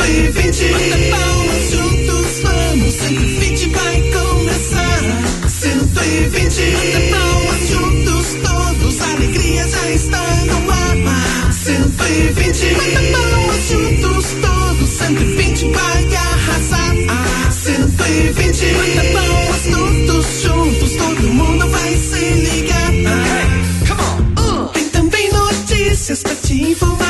120 Bata palmas juntos, vamos. 120 vai começar. 120 Bata palmas juntos, todos. A alegria já está no ar. 120 Bata palmas juntos, todos. 120 vai arrasar. 120 Bata palmas todos juntos, todo mundo vai se ligar. Tem também notícias pra te informar.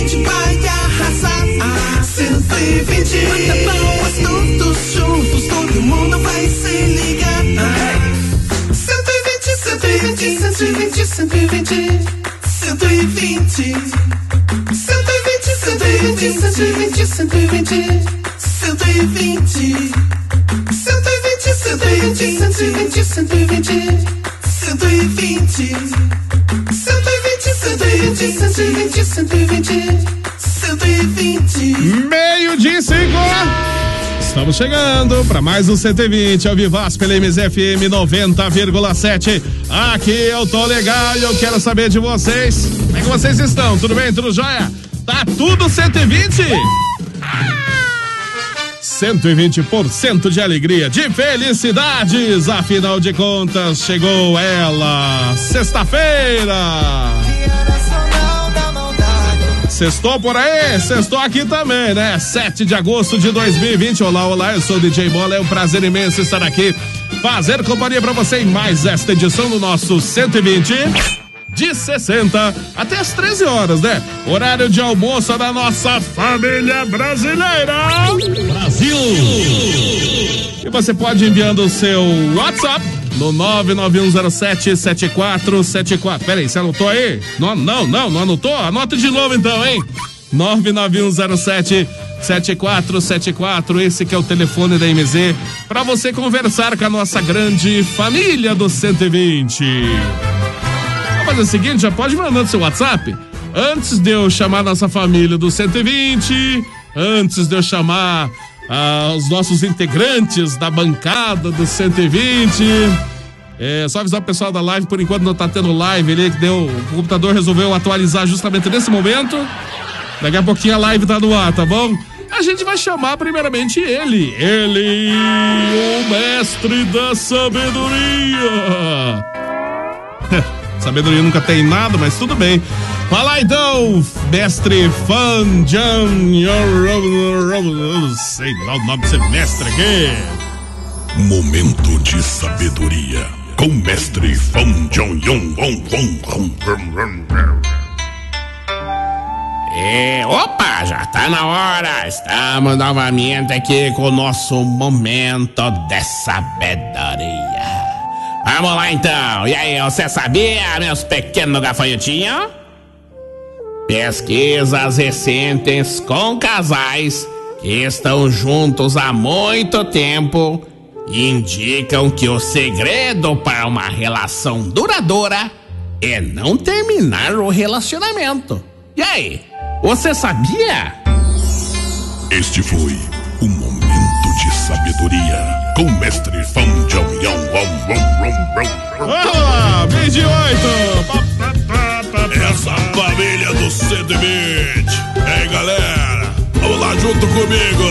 120. Bata palmas todos juntos, todo mundo vai se ligar. 120, 120, 120, 120. 120, 120, 120, 120, 120. 120, 120, 120, 120. 120, 120, 120, 120. 120. Meio-dia e cinco. Estamos chegando para mais um 120 ao Vivaz pela MZFM 90,7. Aqui eu tô legal e eu quero saber de vocês. Como é que vocês estão? Tudo bem? Tudo jóia? Tá tudo 120? 120% de alegria, de felicidades. Afinal de contas, chegou ela. Sexta-feira. Sextou por aí? Sextou aqui também, né? 7 de agosto de 2020. Olá, olá, eu sou o DJ Bola. É um prazer imenso estar aqui, fazer companhia pra você em mais esta edição do nosso 120. De 60 até as 13 horas, né? Horário de almoço da nossa família brasileira. Brasil! E você pode enviando o seu WhatsApp no 991077474. Peraí, você anotou aí? Não, não, não, não anotou? Anota de novo então, hein? 991077474. Esse que é o telefone da MZ para você conversar com a nossa grande família do 120. Vamos fazer o seguinte, já pode mandando seu WhatsApp. Antes de eu chamar nossa família do 120, antes de eu chamar ah, os nossos integrantes da bancada do 120. É, só avisar o pessoal da live, por enquanto não tá tendo live ali, que deu. O computador resolveu atualizar justamente nesse momento. Daqui a pouquinho a live tá no ar, tá bom? A gente vai chamar primeiramente ele. Ele, o mestre da sabedoria. Sabedoria nunca tem nada, mas tudo bem. Fala então, mestre Fanjan. Não sei lá o nome desse mestre aqui. Momento de sabedoria com mestre Fan Jong Yong Wong Wong Wong. É, opa, já tá na hora. Estamos novamente aqui com o nosso momento de sabedoria. Vamos lá então. E aí, você sabia, meus pequenos gafanhotinhos? Pesquisas recentes com casais que estão juntos há muito tempo indicam que o segredo para uma relação duradoura é não terminar o relacionamento. E aí, você sabia? Este foi sabedoria com mestre Wong Wong Wong Wong. Vamos lá, meio de oito. Essa família do 120. Ei, galera, vamos lá junto comigo.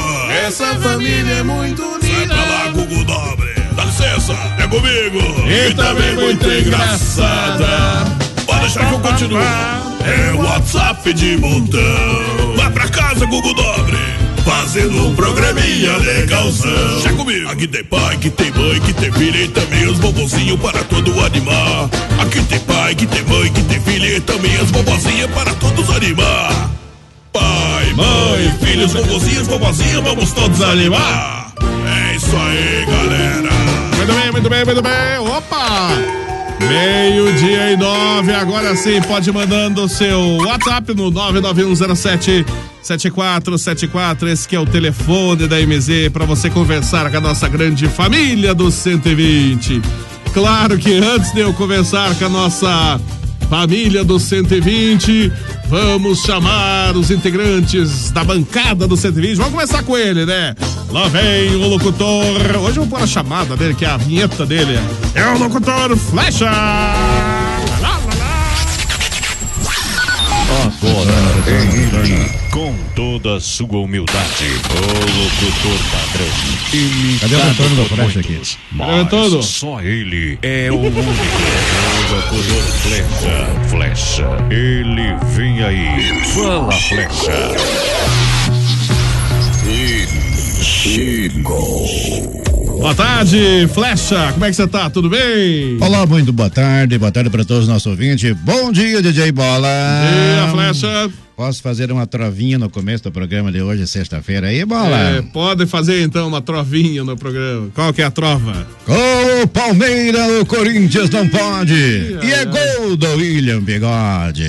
Essa família é muito Vai unida. pra lá, Gugu Dobre. Dá licença, é comigo. E também muito engraçada. Pode deixar que eu continuo. É o WhatsApp de montão. Vai pra casa, Google Dobre. Fazendo um programinha legalzão. Já comigo. Aqui tem pai, que tem mãe, que tem filha e também os bobozinhos para todo animar. Aqui tem pai, que tem mãe, que tem filha e também as bobozinhas para todos animar. Pai, mãe, filhos, bobozinhos, bobozinhas, vamos todos animar. É isso aí, galera. Muito bem, muito bem, muito bem. Opa! Meio-dia e nove, agora sim, pode ir mandando o seu WhatsApp no 99107 7474, esse que é o telefone da MZ para você conversar com a nossa grande família do 120. Claro que antes de eu conversar com a nossa família do 120, vamos chamar os integrantes da bancada do 120. Vamos começar com ele, né? Lá vem o locutor. Hoje eu vou pôr a chamada dele, que é a vinheta dele. É o locutor Flecha! Agora ele, com toda a sua humildade, o locutor padrão. Cadê o por Flash muitos, aqui? Mas só ele é o único. o locutor Flecha. Flecha. Ele vem aí. Fala, Flecha. Boa tarde, Flecha. Como é que você tá? Tudo bem? Olá, muito boa tarde, boa tarde para todos os nossos ouvintes. Bom dia, DJ Bola. E a Flecha? Posso fazer uma trovinha no começo do programa de hoje, sexta-feira aí, Bola? É, pode fazer então uma trovinha no programa. Qual que é a trova? Com o Palmeiras, o Corinthians não pode. E é gol do William Bigode.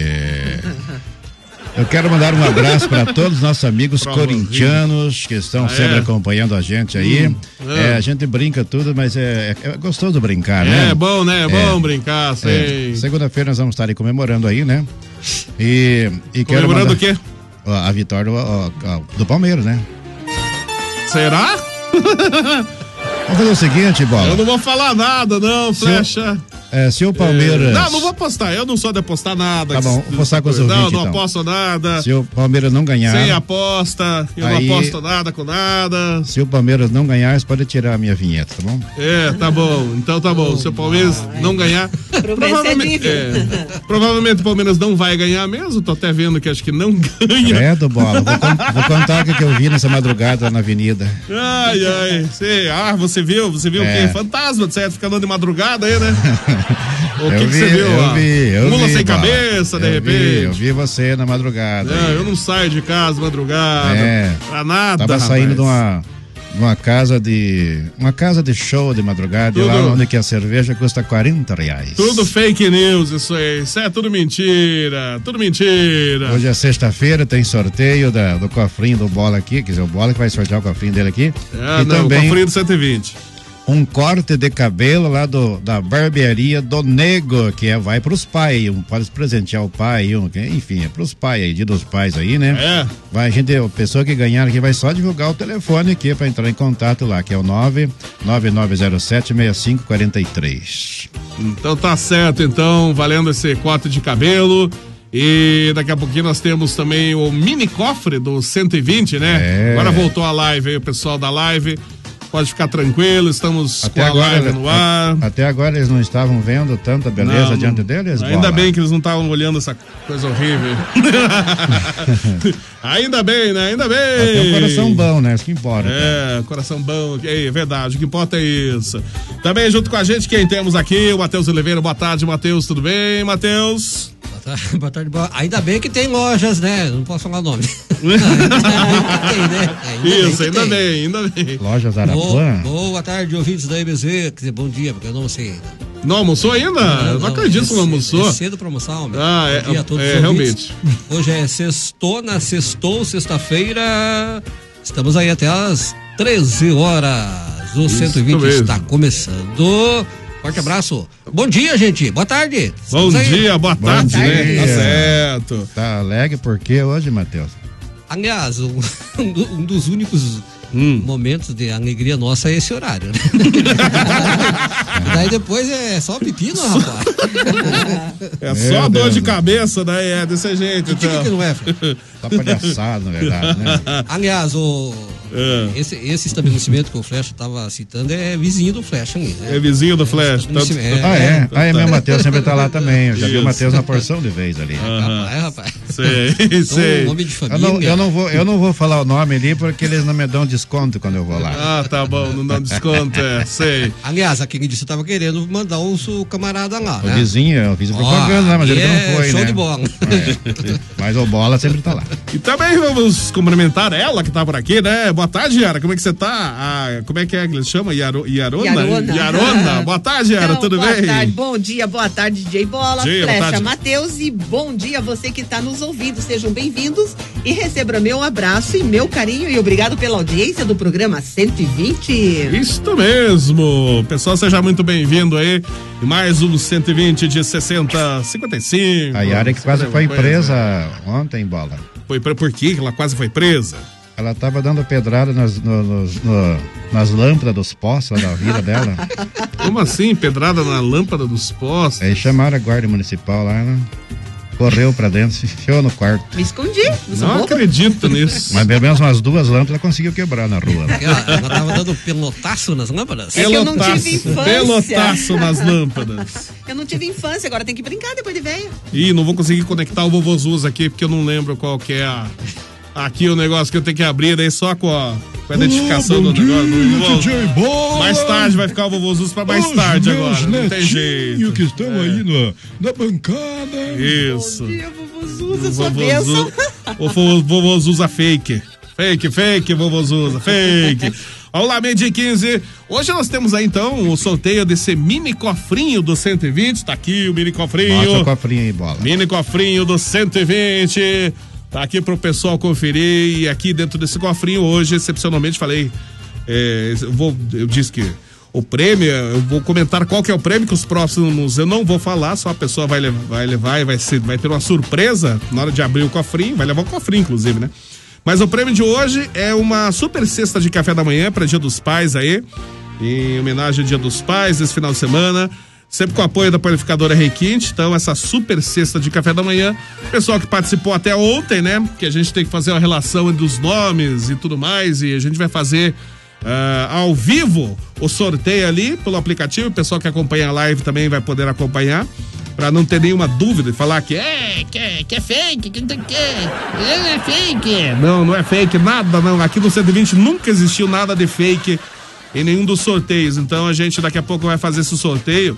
Eu quero mandar um abraço para todos os nossos amigos Prova corintianos que estão Ah, sempre é? acompanhando a gente aí. Hum, É, é. a gente brinca tudo, mas é, é gostoso brincar, É, né? bom, né? É bom brincar, É, sei. Segunda-feira nós vamos estar aí comemorando aí, né? E, e quero Comemorando mandar- o quê? A vitória ó, do Palmeiras, né? Será? Vamos fazer o seguinte, Eu Bola. não vou falar nada, não, Flecha. É, se o Palmeiras. Não, não vou apostar. Eu não sou de apostar nada. Tá bom, vou apostar com os Não, ouvintes, não então. aposto nada. Se o Palmeiras não ganhar. Sem aposta. Eu Aí- não aposto nada com nada. Se o Palmeiras não ganhar, você pode tirar a minha vinheta, tá bom? É, tá bom. Então tá bom. Se o Palmeiras não ganhar. Provavelmente, é, provavelmente o Palmeiras não vai ganhar mesmo. Tô até vendo que acho que não ganha. Credo, bola. Vou, con- vou contar o que que eu vi nessa madrugada lá na avenida. Ai, ai. Sei. Ah, você viu? Você viu o É. quê? Fantasma, de certo, ficando de madrugada aí, né? O que, que você viu? eu lá? vi, eu Mula vi, sem cabeça, de Eu repente. Vi, eu vi você na madrugada. Não, aí. eu não saio de casa madrugada. É. Pra nada. Tava saindo de uma, uma casa de. Uma casa de show de madrugada, Tudo- lá onde que a cerveja custa 40 reais. Tudo fake news, isso aí. Isso é tudo mentira. Tudo mentira. Hoje é sexta-feira, tem sorteio da- do cofrinho do bola aqui, quer dizer, o bola que vai sortear o cofrinho dele aqui. Ah, e não, também cofrinho do 120. Um corte de cabelo lá do, da barbearia do Nego, que é, vai pros pais, um, pode presentear o pai, um, que- enfim, é pros pais aí, dia dos pais aí, né? É. Vai, a gente, a pessoa que ganhar aqui vai só divulgar o telefone aqui para entrar em contato lá, que é o 99907 6543. Então tá certo, então, valendo esse corte de cabelo. E daqui a pouquinho nós temos também o mini cofre do 120, né? É. Agora voltou a live aí, o pessoal da live. Pode ficar tranquilo, estamos com a live no ar. até agora eles não estavam vendo tanta beleza Não, diante deles? Ainda Bola? bem que eles não estavam olhando essa coisa horrível. Ainda bem, né? Ainda bem. Tem um coração bom, né? Isso que importa. É, coração bom, é verdade, o que importa é isso. Também junto com a gente, quem temos aqui, o Matheus Oliveira. Boa tarde, Matheus, tudo bem, Matheus? Boa tarde, boa tarde, boa- Ainda bem que tem lojas, né? Não posso falar o nome. Tem, né? Ainda bem Isso, que ainda tem. bem, ainda bem. Lojas Boa, Arapuã? boa tarde, ouvintes da MZ. Quer dizer, bom dia, porque eu não sei ainda. Não almoçou ainda? Eu não acredito que não é almoçou. É cedo pra almoçar, homem. Ah, é, Bom dia a todos é, realmente. Hoje é sextona, sextou, sexta-feira. Estamos aí até às 13 horas. O Isso 120 mesmo. está começando. Forte abraço. Bom dia, gente. Boa tarde. Bom aí. dia, boa Bom tarde, né? dia. Tá certo. Tá alegre por quê hoje, Matheus? Aliás, um, um dos únicos Hum. momentos de alegria nossa é esse horário, né? Daí depois é só pepino, rapaz. É Meu só dor Deus, de né? cabeça, né? É desse jeito, O que, que então. não é? Tá palhaçado, na verdade, né? Aliás, o É. Esse, esse estabelecimento que o Flecha estava citando é vizinho do Flecha ali, né? É vizinho do Flash. Tanto- estabelecimento. Ah, é? Ah, é, tá. meu Matheus sempre tá lá também. Eu já vi Isso. o Matheus na porção de vez ali. Rapaz, rapaz. Sei, Então, sei. nome de Eu família. não, eu, não vou, eu não vou falar o nome ali porque eles não me dão desconto quando eu vou lá. Ah, tá bom, não dá desconto, é, sei. Aliás, aquele dia você estava querendo mandar o seu camarada lá, O né? vizinho, eu fiz propaganda, né? Mas ele que não é foi, show né? de bola. É. Mas o Bola sempre tá lá. E também vamos cumprimentar ela que tá por aqui, né? Boa tarde, Yara. Como é que você tá? Ah, como é que é que eles chamam? Yaro, Yarona? Yarona. Yarona. Boa tarde, Yara. Então, Tudo boa bem? tarde, bom dia, boa tarde, DJ Bola, Dia, boa Flecha. Matheus e bom dia a você que está nos ouvindo. Sejam bem-vindos e receba meu abraço e meu carinho e obrigado pela audiência do programa 120. Isto mesmo. Pessoal, seja muito bem-vindo aí. E mais um 120 de 60, 55. A Yara que quase foi Coisa. presa ontem, Bola. Foi pre- por quê? que ela quase foi presa? Ela tava dando pedrada nas, no- nos- no- nas lâmpadas dos postos lá da vida dela. Como assim? Pedrada na lâmpada dos postes? Aí chamaram a guarda municipal lá, ela correu pra dentro, se enfiou no quarto. Me escondi, não boba. acredito nisso. Mas pelo menos umas duas lâmpadas ela conseguiu quebrar na rua. né? Ela, ela tava dando pelotaço nas lâmpadas. É que eu não tive infância. pelotaço nas lâmpadas. Eu não tive infância, agora tem que brincar depois de velha. Ih, não vou conseguir conectar o Vovozuz aqui, porque eu não lembro qual que é a... Aqui o negócio que eu tenho que abrir, daí só com a, com a identificação do negócio. Não vou- Bola! Mais tarde vai ficar o Vovozuz pra mais Os tarde meus agora. Não tem jeito. que estão aí na, na bancada. Isso. Bom dia, vovozuza, sua bênção. O vo- Vovozuza fake. Fake, fake, Vovozuza, fake. Olá, meio dia 15. Hoje nós temos aí então o sorteio desse mini cofrinho do 120. Tá aqui o mini cofrinho. Mostra o cofrinho aí, Bola. Mini cofrinho do 120. Tá aqui pro pessoal conferir. E aqui dentro desse cofrinho, hoje, excepcionalmente, falei. é, eu, vou, eu disse que o prêmio, eu vou comentar qual que é o prêmio, que os próximos eu não vou falar, só a pessoa vai levar, vai levar e vai, ser, vai ter uma surpresa na hora de abrir o cofrinho. Vai levar o cofrinho, inclusive, né? Mas o prêmio de hoje é uma super cesta de café da manhã para Dia dos Pais aí. Em homenagem ao Dia dos Pais, esse final de semana. Sempre com o apoio da panificadora Requinte. Então, essa super cesta de café da manhã. Pessoal que participou até ontem, né? Que a gente tem que fazer uma relação entre os nomes e tudo mais. E a gente vai fazer ah, ao vivo o sorteio ali pelo aplicativo. O pessoal que acompanha a live também vai poder acompanhar. Pra não ter nenhuma dúvida e falar que é, que é, que é fake, que não que. É fake. Não, não é fake, nada não. Aqui no 120 nunca existiu nada de fake em nenhum dos sorteios. Então a gente daqui a pouco vai fazer esse sorteio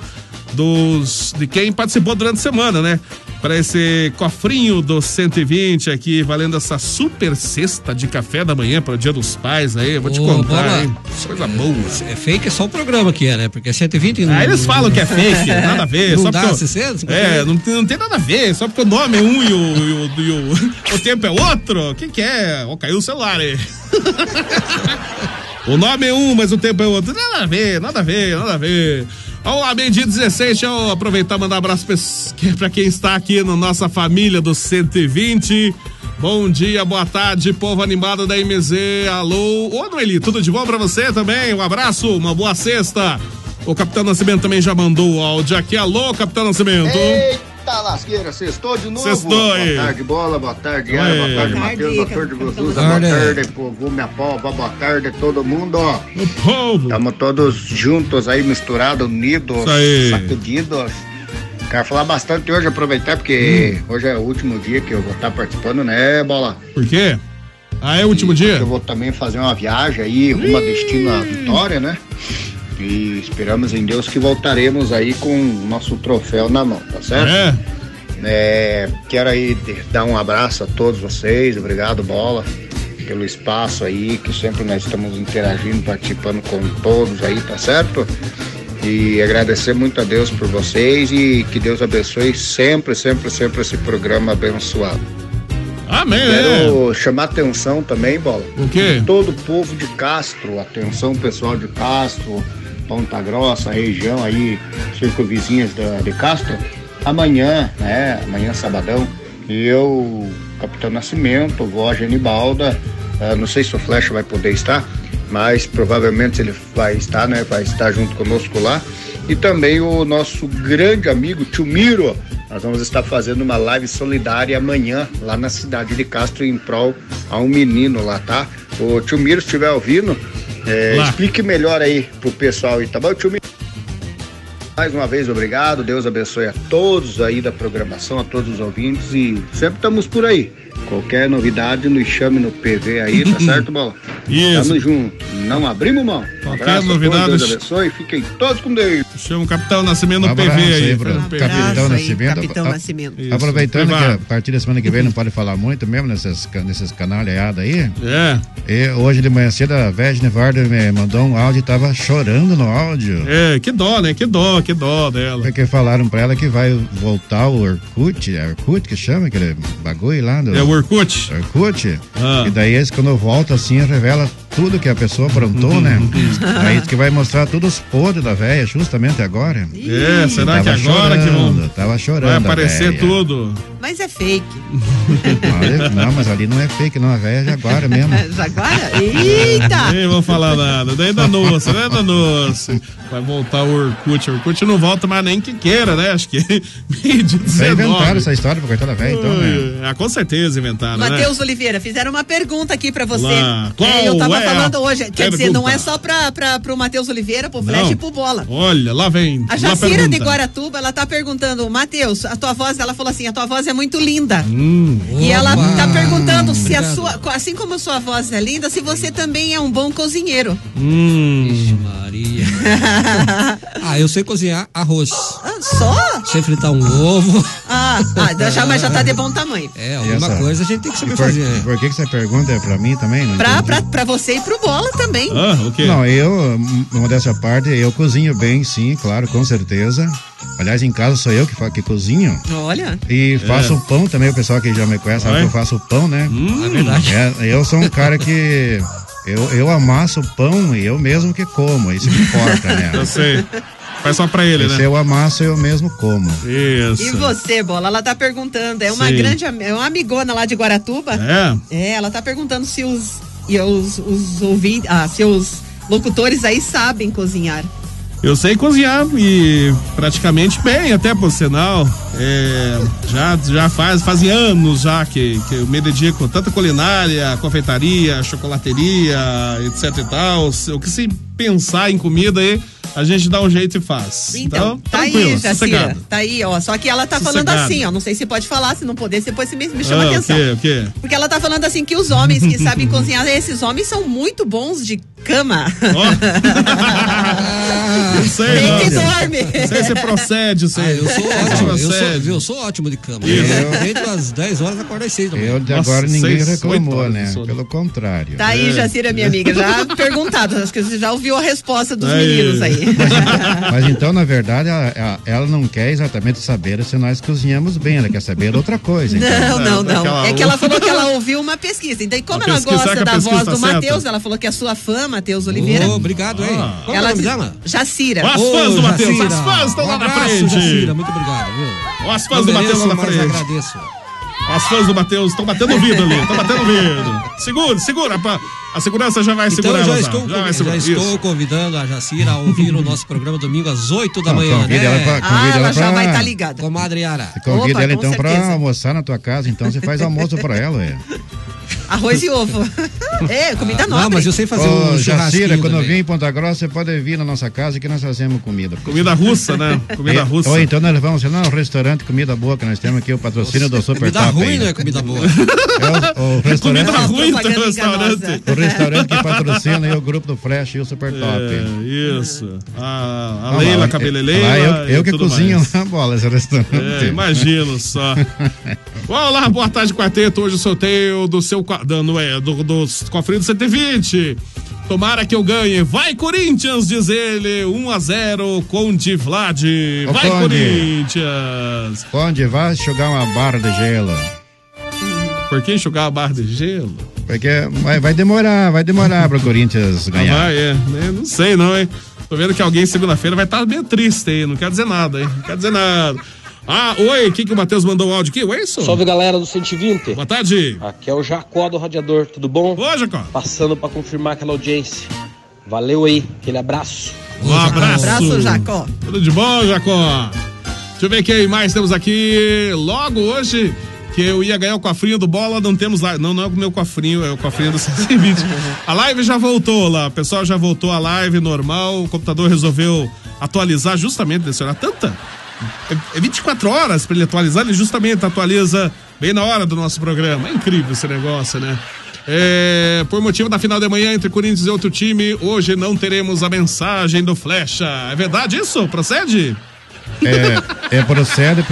dos de quem participou durante a semana, né? Para esse cofrinho do 120 aqui, valendo essa super cesta de café da manhã para o Dia dos Pais aí. Vou te Ô, contar, hein? Coisa boa. É fake, é só o programa que é, né? Porque é 120 Ah, eles falam que é fake, nada a ver. Não só dá porque eu- 600? É, não tem, não tem nada a ver. Só porque o nome é um e o, e o, e o, o tempo é outro. O que, que é? Ó, caiu o celular aí. o nome é um, mas o tempo é outro. Nada a ver, nada a ver, nada a ver. Vamos lá, meio-dia 16. Deixa eu aproveitar e mandar um abraço que- pra quem está aqui na nossa família do 120. Bom dia, boa tarde, povo animado da MZ. Alô, ô Noeli, tudo de bom pra você também? Um abraço, uma boa sexta. O Capitão Nascimento também já mandou o áudio aqui. Alô, Capitão Nascimento. Eita lasqueira, sextou de novo. Sextou aí. Boa tarde, bola, boa tarde, Yara, boa tarde, Matheus, boa tarde. Gozuza, Boa tarde. povo, minha pova, boa tarde, todo mundo, ó. O povo. Estamos todos juntos aí, misturados, unidos, sacudidos. Quero falar bastante hoje, aproveitar, porque hoje é o último dia que eu vou estar participando, né, bola? Por quê? Ah, é o último dia? Eu vou também fazer uma viagem aí, rumo a destino à vitória, né? E esperamos em Deus que voltaremos aí com o nosso troféu na mão, tá certo? É. É, quero aí dar um abraço a todos vocês, obrigado Bola pelo espaço aí, que sempre nós estamos interagindo, participando com todos aí, tá certo? E agradecer muito a Deus por vocês e que Deus abençoe sempre, sempre, sempre esse programa abençoado. Amém. é. Quero chamar atenção também, Bola. O quê? Todo o povo de Castro, atenção pessoal de Castro, Ponta Grossa, região aí, circunvizinhas da, de Castro. Amanhã, né? Amanhã sabadão, eu, Capitão Nascimento, vó Genibalda, ah, não sei se o Flecha vai poder estar, mas provavelmente ele vai estar, né? Vai estar junto conosco lá. E também o nosso grande amigo Tio Miro. Nós vamos estar fazendo uma live solidária amanhã lá na cidade de Castro em prol a um menino lá, tá? o tio Miro, se estiver ouvindo, é, explique melhor aí pro pessoal aí, tá bom, tio Miro? Mais uma vez, obrigado. Deus abençoe a todos aí da programação, a todos os ouvintes e sempre estamos por aí. Qualquer novidade, nos chame no PV aí, tá certo, Bola? Isso. Tamo junto. Não abrimos mão. Qualquer a novidade, Deus abençoe. Fiquem todos com Deus. Chama o Capitão Nascimento no Um PV aí. aí pro PV. Capitão Nascimento. Capitão A- Nascimento. Isso, Aproveitando que a partir da semana que vem não pode falar muito mesmo nesses, nesses canalhados aí. É, E hoje de manhã cedo a Vegne Varder me mandou um áudio e tava chorando no áudio. é, que dó, né? Que dó, que dó dela. Porque falaram pra ela que vai voltar o Orkut, é Orkut que chama aquele bagulho lá do É o Orkut. Orkut. Ah. E daí eles quando volta assim revela tudo que a pessoa aprontou, né? Aí diz que vai mostrar todos os podres da velha justamente agora. É, será que agora que chorando, vão, Tava chorando. vai a aparecer véia. tudo? Mas é fake. Não, mas ali não é fake, não. A velha é Jaguara mesmo. Jaguara? Eita! Nem vou falar nada. Daí danou-se, né, danou-se. Vai voltar o Orkut. O Orkut não volta mais nem que queira, né? Acho que meio de Já 19. inventaram essa história pra coitada da velha, então, né? Ah, com certeza inventaram, né? Matheus Oliveira, fizeram uma pergunta aqui pra você. Lá. Qual É, eu tava é falando hoje. Quer dizer, não é só pra, pra, pro Matheus Oliveira, pro Flash Não. e pro Bola. Olha, lá vem. A Jacira de. Guaratuba, ela tá perguntando, Matheus, a tua voz, ela falou assim, a tua voz é muito linda. Hum. E ela tá perguntando se a Obrigado. sua, assim como a sua voz é linda, se você também é um bom cozinheiro. Hum. Ixi, Maria. ah, eu sei cozinhar arroz. Ah, só? Sei fritar um ovo. Ah, ah, já, mas já tá de bom tamanho. É, alguma coisa a gente tem que saber por, fazer. por que, que essa pergunta é pra mim também? Não Pra, entendi. pra, pra você e pro Bola também. Ah, o quê? Não, eu, uma dessa parte, eu cozinho bem, sim, claro, com certeza. Aliás, em casa sou eu que, que cozinho. Olha. E faço pão também, o pessoal que já me conhece sabe Oi? que eu faço pão, né? É verdade. É, eu sou um cara que. Eu, eu amasso o pão e eu mesmo que como, isso que importa, Eu né? sei. Faz só pra ele, Se né? eu amasso, eu mesmo como. Isso. E você, Bola? Ela tá perguntando. É uma Sim. grande é uma amigona lá de Guaratuba. É? É, ela tá perguntando se os, e os, os ouvintes, ah, se os locutores aí sabem cozinhar. Eu sei cozinhar e praticamente bem, até por sinal. É, já, já faz, fazem anos já que, que eu me dedico tanto à culinária, confeitaria, chocolateria, etc e tal. O que se pensar em comida aí, a gente dá um jeito e faz. Então, tá tranquilo, aí, Jacira. Tá aí, ó. Só que ela tá falando Sossegado. assim, ó. Não sei se pode falar, se não puder, depois você me, me chama Ah, o atenção. quê, o quê? Porque ela tá falando assim que os homens que sabem cozinhar, esses homens são muito bons de cama. Ó. Não sei, não. dorme? Não sei se procede, sei. Ah, eu sou ótimo, eu sou, viu, eu sou ótimo de cama. Isso. Eu, desde as 10 horas acordo às 6 da manhã. Eu de Nossa, agora ninguém seis, reclamou, né? Pelo contrário. Tá aí, É. Jacira, minha amiga. Já perguntado. Acho que você já ouviu a resposta dos Aí. meninos aí. Mas então, na verdade, ela, ela- não quer exatamente saber se nós cozinhamos bem, ela quer saber outra coisa. Então. Não, não, É, não. É que ela falou que ela ouviu uma pesquisa. Então, como ela gosta da voz tá do? Matheus, ela falou que é a sua fã, Matheus Oliveira. Ô, obrigado, hein? Ah. Qual é o ela nome diz- dela? Jacira. Ó, As fãs do Matheus, Jacira. as fãs estão um lá na frente. Jacira, muito obrigado, viu? As fãs do Matheus lá na frente. agradeço. As fãs do Matheus estão batendo o vidro ali, estão batendo o vidro. Segura, segura, pá. a segurança já vai Então segurar. eu já estou, já vai já segurar. estou Isso. convidando a Jacira a ouvir o nosso programa domingo às 8 da Não, manhã, convide né? ela pra- Ah, ela ela já pra- vai estar ligada. Comadre Yara. Convida Opa, ela então pra certeza. almoçar na tua casa, então você faz almoço pra ela, ué. Arroz e ovo. é, comida Não, nobre. mas eu sei fazer Ô, um Jacira, quando também. vir em Ponta Grossa, você pode vir na nossa casa que nós fazemos comida. Comida russa, né? Comida É, russa. Ou então nós vamos lá no restaurante Comida Boa que nós temos aqui, o patrocínio do Super Comida Top. ruim aí. não é comida boa. É o, o restaurante, Comida ruim do propaganda restaurante. o restaurante que patrocina aí o grupo do Flash e o Super Top. É, isso. A, a Não, Leila lá eu, eu que cozinho mais. na bola esse restaurante. É, imagino só. Olá, boa tarde, quarteto. Hoje o sorteio do seu qua- da- não é, do, do cofrinho do 120. Tomara que eu ganhe. Vai, Corinthians, diz ele. 1 a 0 Conde Vlad. Vai, Conde. Corinthians. Onde vai jogar uma barra de gelo? Por que enxugar a barra de gelo? Porque vai, vai demorar, vai demorar pro Corinthians Ah, ganhar. vai, é. né? Não sei, não, hein? Tô vendo que alguém segunda-feira vai estar meio triste aí. Não quer dizer nada, hein? Não quer dizer nada. Ah, oi, o que, que o Matheus mandou um áudio aqui? Oi, isso? Salve galera do 120. Boa tarde. Aqui é o Jacó do Radiador, tudo bom? Ô, Jacó. Passando pra confirmar aquela audiência. Valeu aí, aquele abraço. Um abraço. Abraço, Jacó. Tudo de bom, Jacó? Deixa eu ver quem mais temos aqui. Logo hoje, que eu ia ganhar o cofrinho do bola, não temos lá. Não, não é o meu cofrinho, é o cofrinho do 120. A live já voltou lá, o pessoal já voltou a live normal, o computador resolveu atualizar justamente desse horário. Tanta. É 24 horas para ele atualizar, ele justamente atualiza bem na hora do nosso programa. É incrível esse negócio, né? É, por motivo da final de manhã entre Corinthians e outro time, hoje não teremos a mensagem do Flecha. É verdade isso? Procede? É, é procede,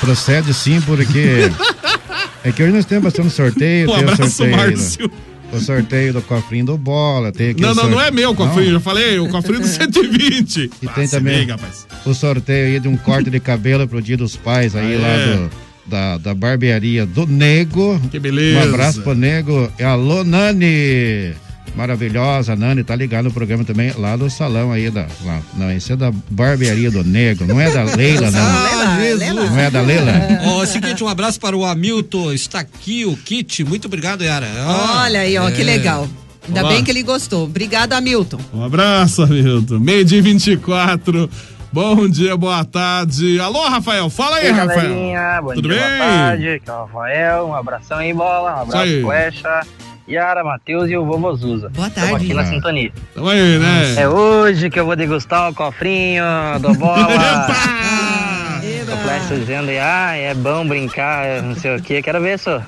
procede sim, porque é que hoje nós temos bastante sorteio. Um abraço, sorteio, Márcio. O sorteio do cofrinho do bola. Tem aqui Não, não, sorte- não é meu cofrinho, Não? já falei, o cofrinho do 120. E Ah, tem também liga, o sorteio aí de um corte de cabelo pro dia dos pais aí Ah, lá é. do, da, da barbearia do Nego. Que beleza. Um abraço pro Nego. Alô, Nani! Maravilhosa, Nani, tá ligado no programa também lá do salão aí da. Lá, não, esse é da barbearia do Nego, não é da Leila, não. Ah, Jesus. Não é da Leila? Ó, é o seguinte, um abraço para o Hamilton, está aqui o kit, muito obrigado, Yara. Ó, Olha aí, ó, que é. legal. Ainda Olá. bem que ele gostou. Obrigado, Hamilton. Um abraço, Hamilton. Meio dia 24. Bom dia, boa tarde. Alô, Rafael. Fala aí, aí, Rafael. Tudo dia, bem? boa tarde, aqui é o Rafael, um abração aí, bola, um abraço, Flecha, Yara, Matheus e o Vovô Zuza. Boa Estamos aqui na sintonia. Tamo aí, né? É hoje que eu vou degustar o cofrinho do bola. Eba. o Flecha dizendo, ah, é bom brincar, não sei o que, quero ver só.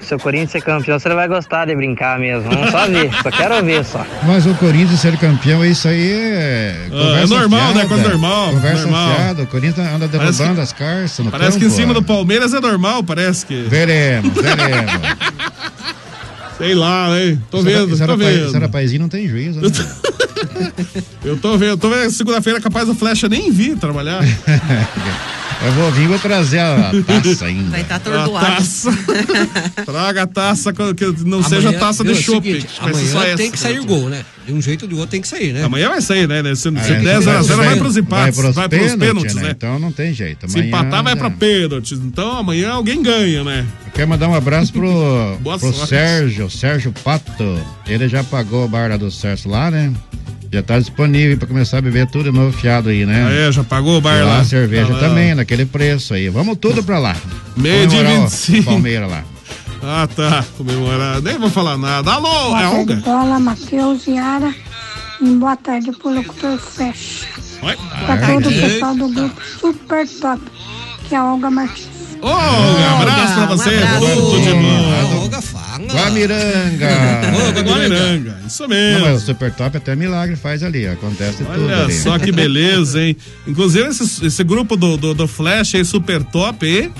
Se o Corinthians ser campeão, você vai gostar de brincar mesmo. Vamos só ver, só quero ver só. Mas o Corinthians ser campeão, isso aí é. é normal, né? Coisa normal, Conversa normal. fiada. O Corinthians anda derrubando que- as carças no Parece que em campo, cima ó. do Palmeiras é normal, parece que. Veremos, veremos. Sei lá, hein? Tô Esse vendo, tô rapaz- Esse vendo. rapazinho não tem juízo, né? Eu tô vendo, tô vendo. Segunda-feira capaz o Flecha nem vir trabalhar. Eu vou vir, vou trazer a taça ainda. Vai estar A atordoado. taça. Traga a taça que não seja Amanhã- taça viu, de é o só Amanhã tem que sair gol, né? De um jeito ou de outro tem que sair, né? Amanhã vai sair, né? Se, se É, der 0 a 0 vai vai- pros empates, Vai vai pros pros pênaltis, pênaltis, né? né? Então não tem jeito. Se Amanhã empatar, vai pra pênaltis. Então amanhã alguém ganha, né? Quero mandar um abraço pro, pro. Sérgio, Sérgio Pato. Ele já pagou o bar lá do Sérgio lá, né? Já tá disponível pra começar a beber tudo de novo fiado aí, né? Aí, já pagou o bar E lá. a cerveja lá. também, naquele preço aí. Vamos tudo pra lá. Meio de Comemorar o 25. Palmeiras lá. Ah, tá. Comemorar. Nem vou falar nada. Alô, Boa é tarde, Olga? Bola, Matheus, Yara. E boa tarde pro locutor Fecha. Oi. Pra todo o tarde. pessoal do grupo Super Top, que é a Olga Martins. Ô, Olga, abraço pra um você. abraço. Tudo de bom. Ah, Olga fala. Guamiranga. Guamiranga. Isso Não, mesmo. mas o Super Top até milagre faz ali, acontece tudo Olha ali. só que beleza, hein? Inclusive, esse, esse grupo do, do, do Flash aí, super top,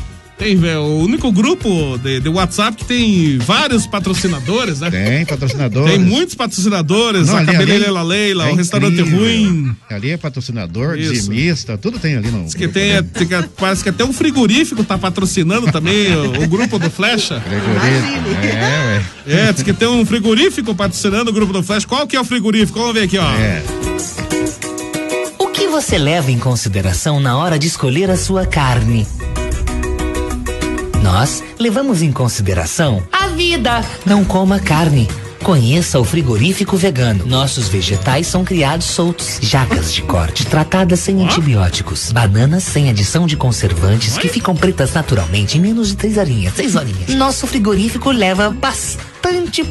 tem velho, o único grupo de, de WhatsApp que tem vários patrocinadores, né? Tem patrocinador. Tem muitos patrocinadores, Não, a Cabeleireira ali Leila, é o Restaurante incrível. Ruim. Ali é patrocinador, Isso. dizimista, tudo tem ali no. Diz que tem, é, tem parece que até um frigorífico tá patrocinando também o, o grupo do Flecha. Frigorífico. É, ué. É, diz que tem um frigorífico patrocinando o grupo do Flash. Qual que é o frigorífico? Vamos ver aqui, ó. É. O que você leva em consideração na hora de escolher a sua carne? Nós levamos em consideração a vida. Não coma carne. Conheça o frigorífico vegano. Nossos vegetais são criados soltos. Jacas de corte tratadas sem antibióticos. Bananas sem adição de conservantes que ficam pretas naturalmente em menos de três horinhas. Seis horinhas. Nosso frigorífico leva bastante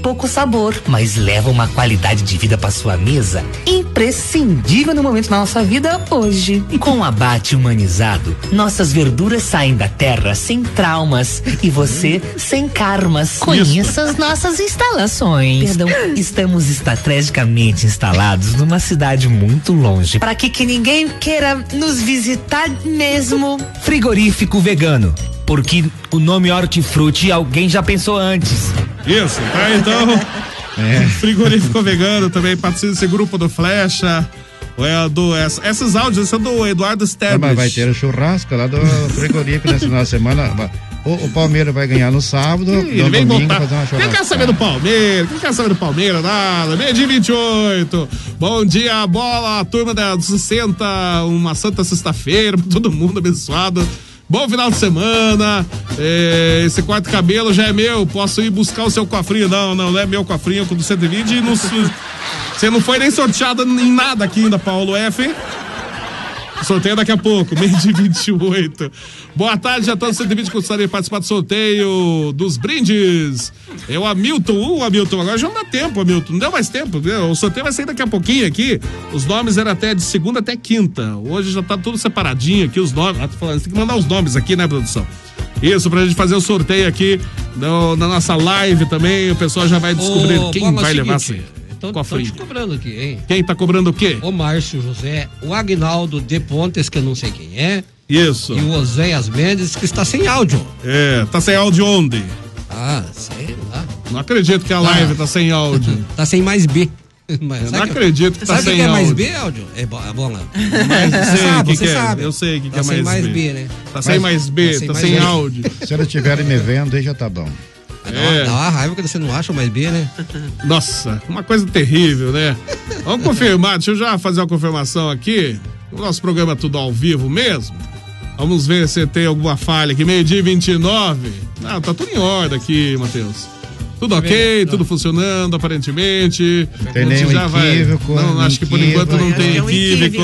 pouco sabor, mas leva uma qualidade de vida para sua mesa imprescindível no momento da nossa vida hoje. Com o abate humanizado, nossas verduras saem da terra sem traumas e você sem karmas. Conheça as nossas instalações. Perdão, estamos estrategicamente instalados numa cidade muito longe. Para que, que ninguém queira nos visitar mesmo. Frigorífico vegano. Porque o nome hortifruti alguém já pensou antes. Isso, tá então. Frigorífico vegano também participa desse grupo do Flecha. É, do, essa- esses áudios são do Eduardo Ah, Sterblich. mas vai ter o churrasco lá do frigorífico nesse final de semana. O, o Palmeiras vai ganhar no sábado. Ih, no ele vem domingo voltar. fazer uma Quem quer saber do Palmeiras? Quem quer saber do Palmeiras? Nada. Meio dia 28. Bom dia, bola, turma da 60. Uma santa sexta-feira todo mundo abençoado. Bom final de semana. É, esse quarto cabelo já é meu. Posso ir buscar o seu cofrinho? Não, não, não é meu cofrinho, é do 120. E não, você não foi nem sorteado em nada aqui ainda, Paulo F. Sorteio daqui a pouco, meio de 28. Boa tarde a todos 120 que gostaria de participar do sorteio dos brindes. É o Hamilton, o Hamilton. Agora já não dá tempo, Hamilton. Não deu mais tempo. viu? O sorteio vai sair daqui a pouquinho aqui. Os nomes eram até de segunda até quinta. Hoje já tá tudo separadinho aqui, os nomes. Ah, falando, tem que mandar os nomes aqui, né, produção? Isso, pra gente fazer o sorteio aqui no- na nossa live também. O pessoal já vai descobrir Ô, quem Bola, vai levar Estão te cofrinho. cobrando aqui, hein? Quem tá cobrando o quê? O Márcio José, o Agnaldo de Pontes, que eu não sei quem é. Isso. E o Oséias Mendes, que está sem áudio. É, tá sem áudio onde? Ah, sei lá. Não acredito que a live tá sem áudio. Tá sem mais B. Mas não que- acredito que tá sabe o sem que é mais áudio. B, áudio? É bo- é bola. Mas eu sei sabe, que você que é. sabe. Eu sei que que tá é sem mais mais B. B, né? Tá sem mais B, tá sem mais B. áudio. Se eles estiverem me vendo, aí já tá bom. Dá, uma, dá uma raiva que você não acha o mais B, né? Nossa, uma coisa terrível, né? Vamos confirmar, deixa eu já fazer uma confirmação aqui. O nosso programa é tudo ao vivo mesmo. Vamos ver se tem alguma falha aqui. Meio-dia e 29. Não, tá tudo em ordem aqui, Matheus. Tudo ok, tudo funcionando, aparentemente. tem nenhum já vai- equívoco, Não, acho que por enquanto não tem é equívoco.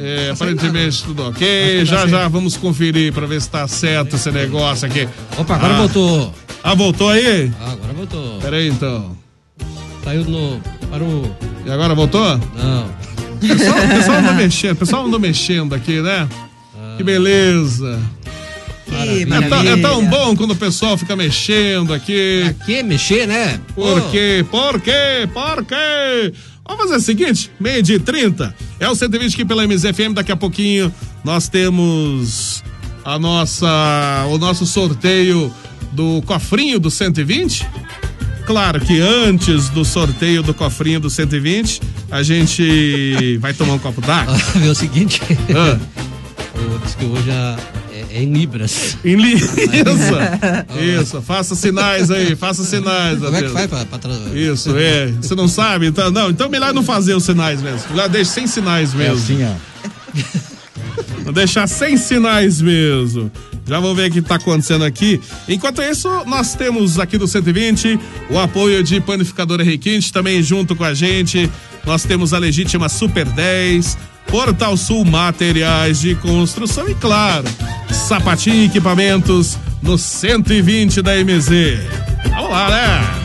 É, aparentemente tudo ok. Já já vamos conferir pra ver se tá certo esse negócio aqui. Opa, agora Ah. voltou. Ah, voltou aí? Ah, agora voltou. Pera aí então. Saiu no. Parou. E agora voltou? Não. O pessoal, pessoal andou mexendo, pessoal andou mexendo aqui, né? Que beleza. Que É tão, é maravilha. tão bom quando o pessoal fica mexendo aqui. Aqui, mexer, né? Por Pô. quê? Por quê? Por quê? Vamos fazer o seguinte, meio de 30. É o 120 aqui pela MZFM. Daqui a pouquinho nós temos a nossa, o nosso sorteio do cofrinho do 120. Claro que antes do sorteio do cofrinho do 120, a gente vai tomar um copo d'água. Ah, é o seguinte. Ah. Eu disse que hoje a- é, é em Libras. Em li... Isso, isso. Faça sinais aí, faça sinais. Como é que faz pra, pra Isso, é. Você não sabe? Então, não, então melhor não fazer os sinais mesmo. Melhor deixar sem sinais É mesmo. assim, ó. Vou deixar sem sinais mesmo. Já vou ver o que está acontecendo aqui. Enquanto isso, nós temos aqui do 120 o apoio de Panificadora Requinte, também junto com a gente. Nós temos a legítima Super 10, Portal Sul Materiais de Construção e, claro, Sapatinho Equipamentos no 120 da MZ. Vamos lá, né?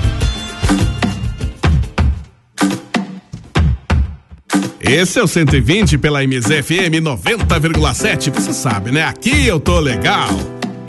Esse é o 120 pela MZFM 90,7. Você sabe, né? Aqui eu tô legal.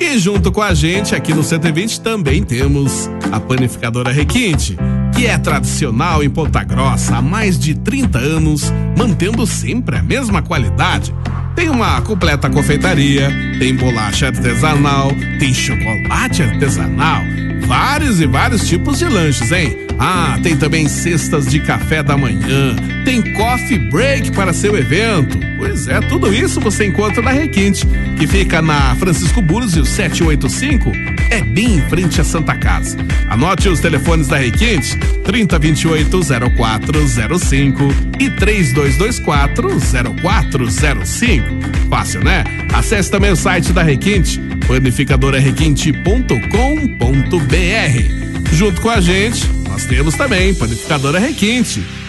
E junto com a gente aqui no 120 também temos a panificadora Requinte, que é tradicional em Ponta Grossa há mais de 30 anos, mantendo sempre a mesma qualidade. Tem uma completa confeitaria, tem bolacha artesanal, tem chocolate artesanal, vários e vários tipos de lanches, hein? Ah, tem também cestas de café da manhã, tem coffee break para seu evento. Pois é, tudo isso você encontra na Requinte, que fica na Francisco Búzios 785, é bem em frente à Santa Casa. Anote os telefones da Requinte, 3028 0405 e 3224 0405. Fácil, né? Acesse também o site da Requinte, panificadorarequinte.com.br. Junto com a gente, nós temos também Panificadora Requinte.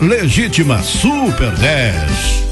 Legítima Super 10.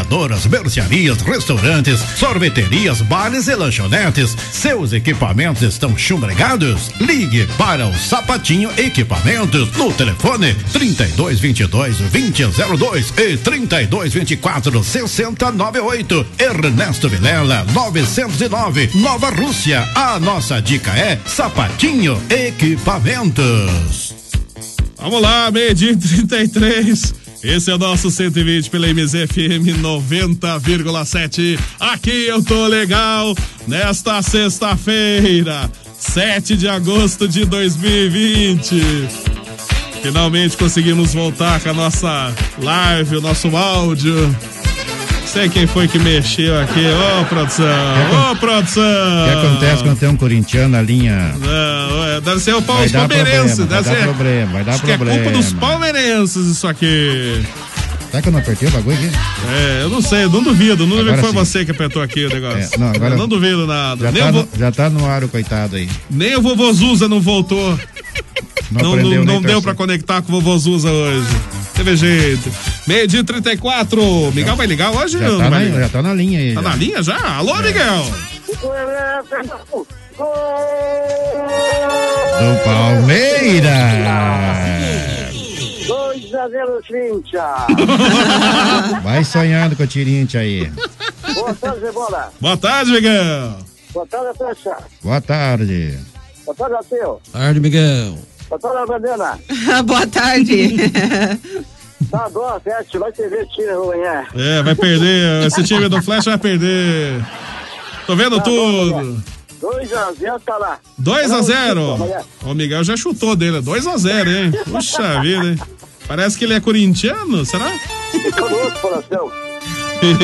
panificadoras, mercearias, restaurantes, sorveterias, bares e lanchonetes. Seus equipamentos estão chumbregados? Ligue para o Sapatinho Equipamentos no telefone 3222 2002 e 3224 6098. Ernesto Vilela 909, Nova Rússia. A nossa dica é Sapatinho Equipamentos. Vamos lá, meio-dia e 33. Esse é o nosso 120 pela MZFM 90,7. Aqui eu tô legal nesta sexta-feira, 7 de agosto de 2020. Finalmente conseguimos voltar com a nossa live, o nosso áudio. Sei quem foi que mexeu aqui. Ô, produção! Ô, produção! O que acontece quando tem um corintiano na linha? Não, é, deve ser o pau, Vai palmeirenses. problema, vai dar ser- problema, vai dar acho que é problema. culpa dos palmeirenses isso aqui. Será que eu não apertei o bagulho aqui? É, eu não sei, eu não duvido. Não duvido que foi sim. você que apertou aqui o negócio. É, não, agora- Eu não duvido nada. Já Nem, tá, o no, vo- já tá no ar o coitado aí. nem o vovô Zuza não voltou. Não, Não, não, não deu pra conectar com o vovô Zuza hoje. Teve jeito. Meio dia e 34. Miguel vai ligar hoje? Já tá, não na, já tá na linha aí. Tá já. na linha já? Alô, Miguel? Do Palmeiras. 2 a 0 Corinthians. Vai sonhando com o Tirinte aí. Boa tarde, bola. Boa tarde, Miguel. Boa tarde, Fecha. Boa tarde. Boa tarde, Ateu. Tarde, Miguel. Boa tarde, Bandena. Boa tarde. Tá dó, Sete, vai perder time amanhã. É, vai perder. Esse time do Flash vai perder. Tô vendo Tá bom, tudo. 2 a 0 tá lá. 2 a Não, 0 amanhã. O Miguel já chutou dele. 2 a 0 hein? Puxa vida, hein? Parece que ele é corintiano, será? Conosco, coração.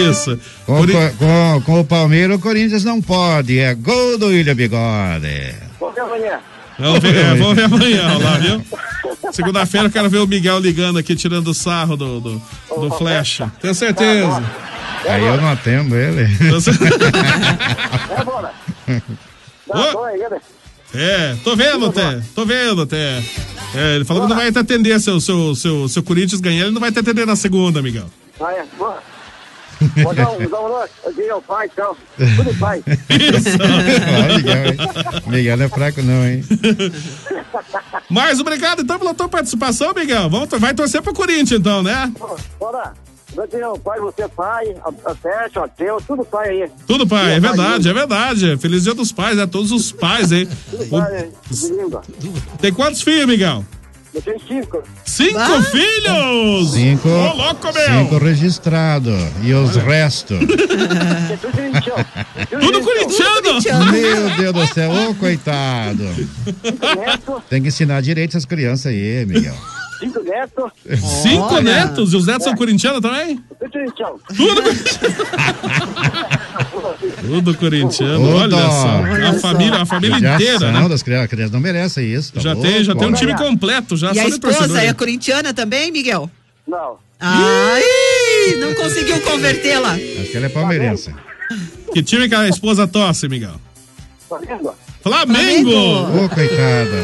Isso. Com, Cori- co- com, com o Palmeiras, o Corinthians não pode. É gol do William Bigode. Vamos ver amanhã. Vamos ver, é, vamos ver amanhã lá, viu? Segunda-feira eu quero ver o Miguel ligando aqui, tirando o sarro do, do, do Flash. Tenho certeza. Aí eu não atendo ele. É, tô vendo até, tô vendo até. É, ele falou que não vai te atender se o seu, seu, seu Corinthians ganhar, ele não vai te atender na segunda, Miguel. Ah, é. Boa. Vou dar um, dar um alô. Eu digo ao pai, então. Tudo pai. Miguel? Miguel não é fraco não, hein? Mas obrigado então pela tua participação, Miguel. Vamos, vai torcer pro Corinthians então, né? Bora. Ao pai, você é pai, a, a Sete, o Ateu, tudo pai aí. Tudo, pai, é verdade, é verdade. Feliz dia dos pais, né? Todos os pais, hein? Tudo O- pai. Tem quantos filhos, Miguel? Eu tenho cinco. Cinco Ah. Cinco, filhos! Ô, louco, meu! cinco registrados. E os restos? É tudo corintiano. Tudo corintiano! Meu Deus do céu, ô coitado. Cinco netos, Tem que ensinar direito essas crianças aí, Miguel. cinco netos, Cinco Olha. netos? E os netos são corintianos também? tudo corintiano. Tudo Tudo corintiano, olha só. A família, a família inteira, né? das crianças, a criança não merece isso. tá Já louco, tem, já tem um time completo, já E a esposa é corintiana também, Miguel? Não. Ai, não conseguiu convertê-la. Acho que ela é palmeirense. Que time que a esposa torce, Miguel? Vendo? Flamengo! Ô, coitada.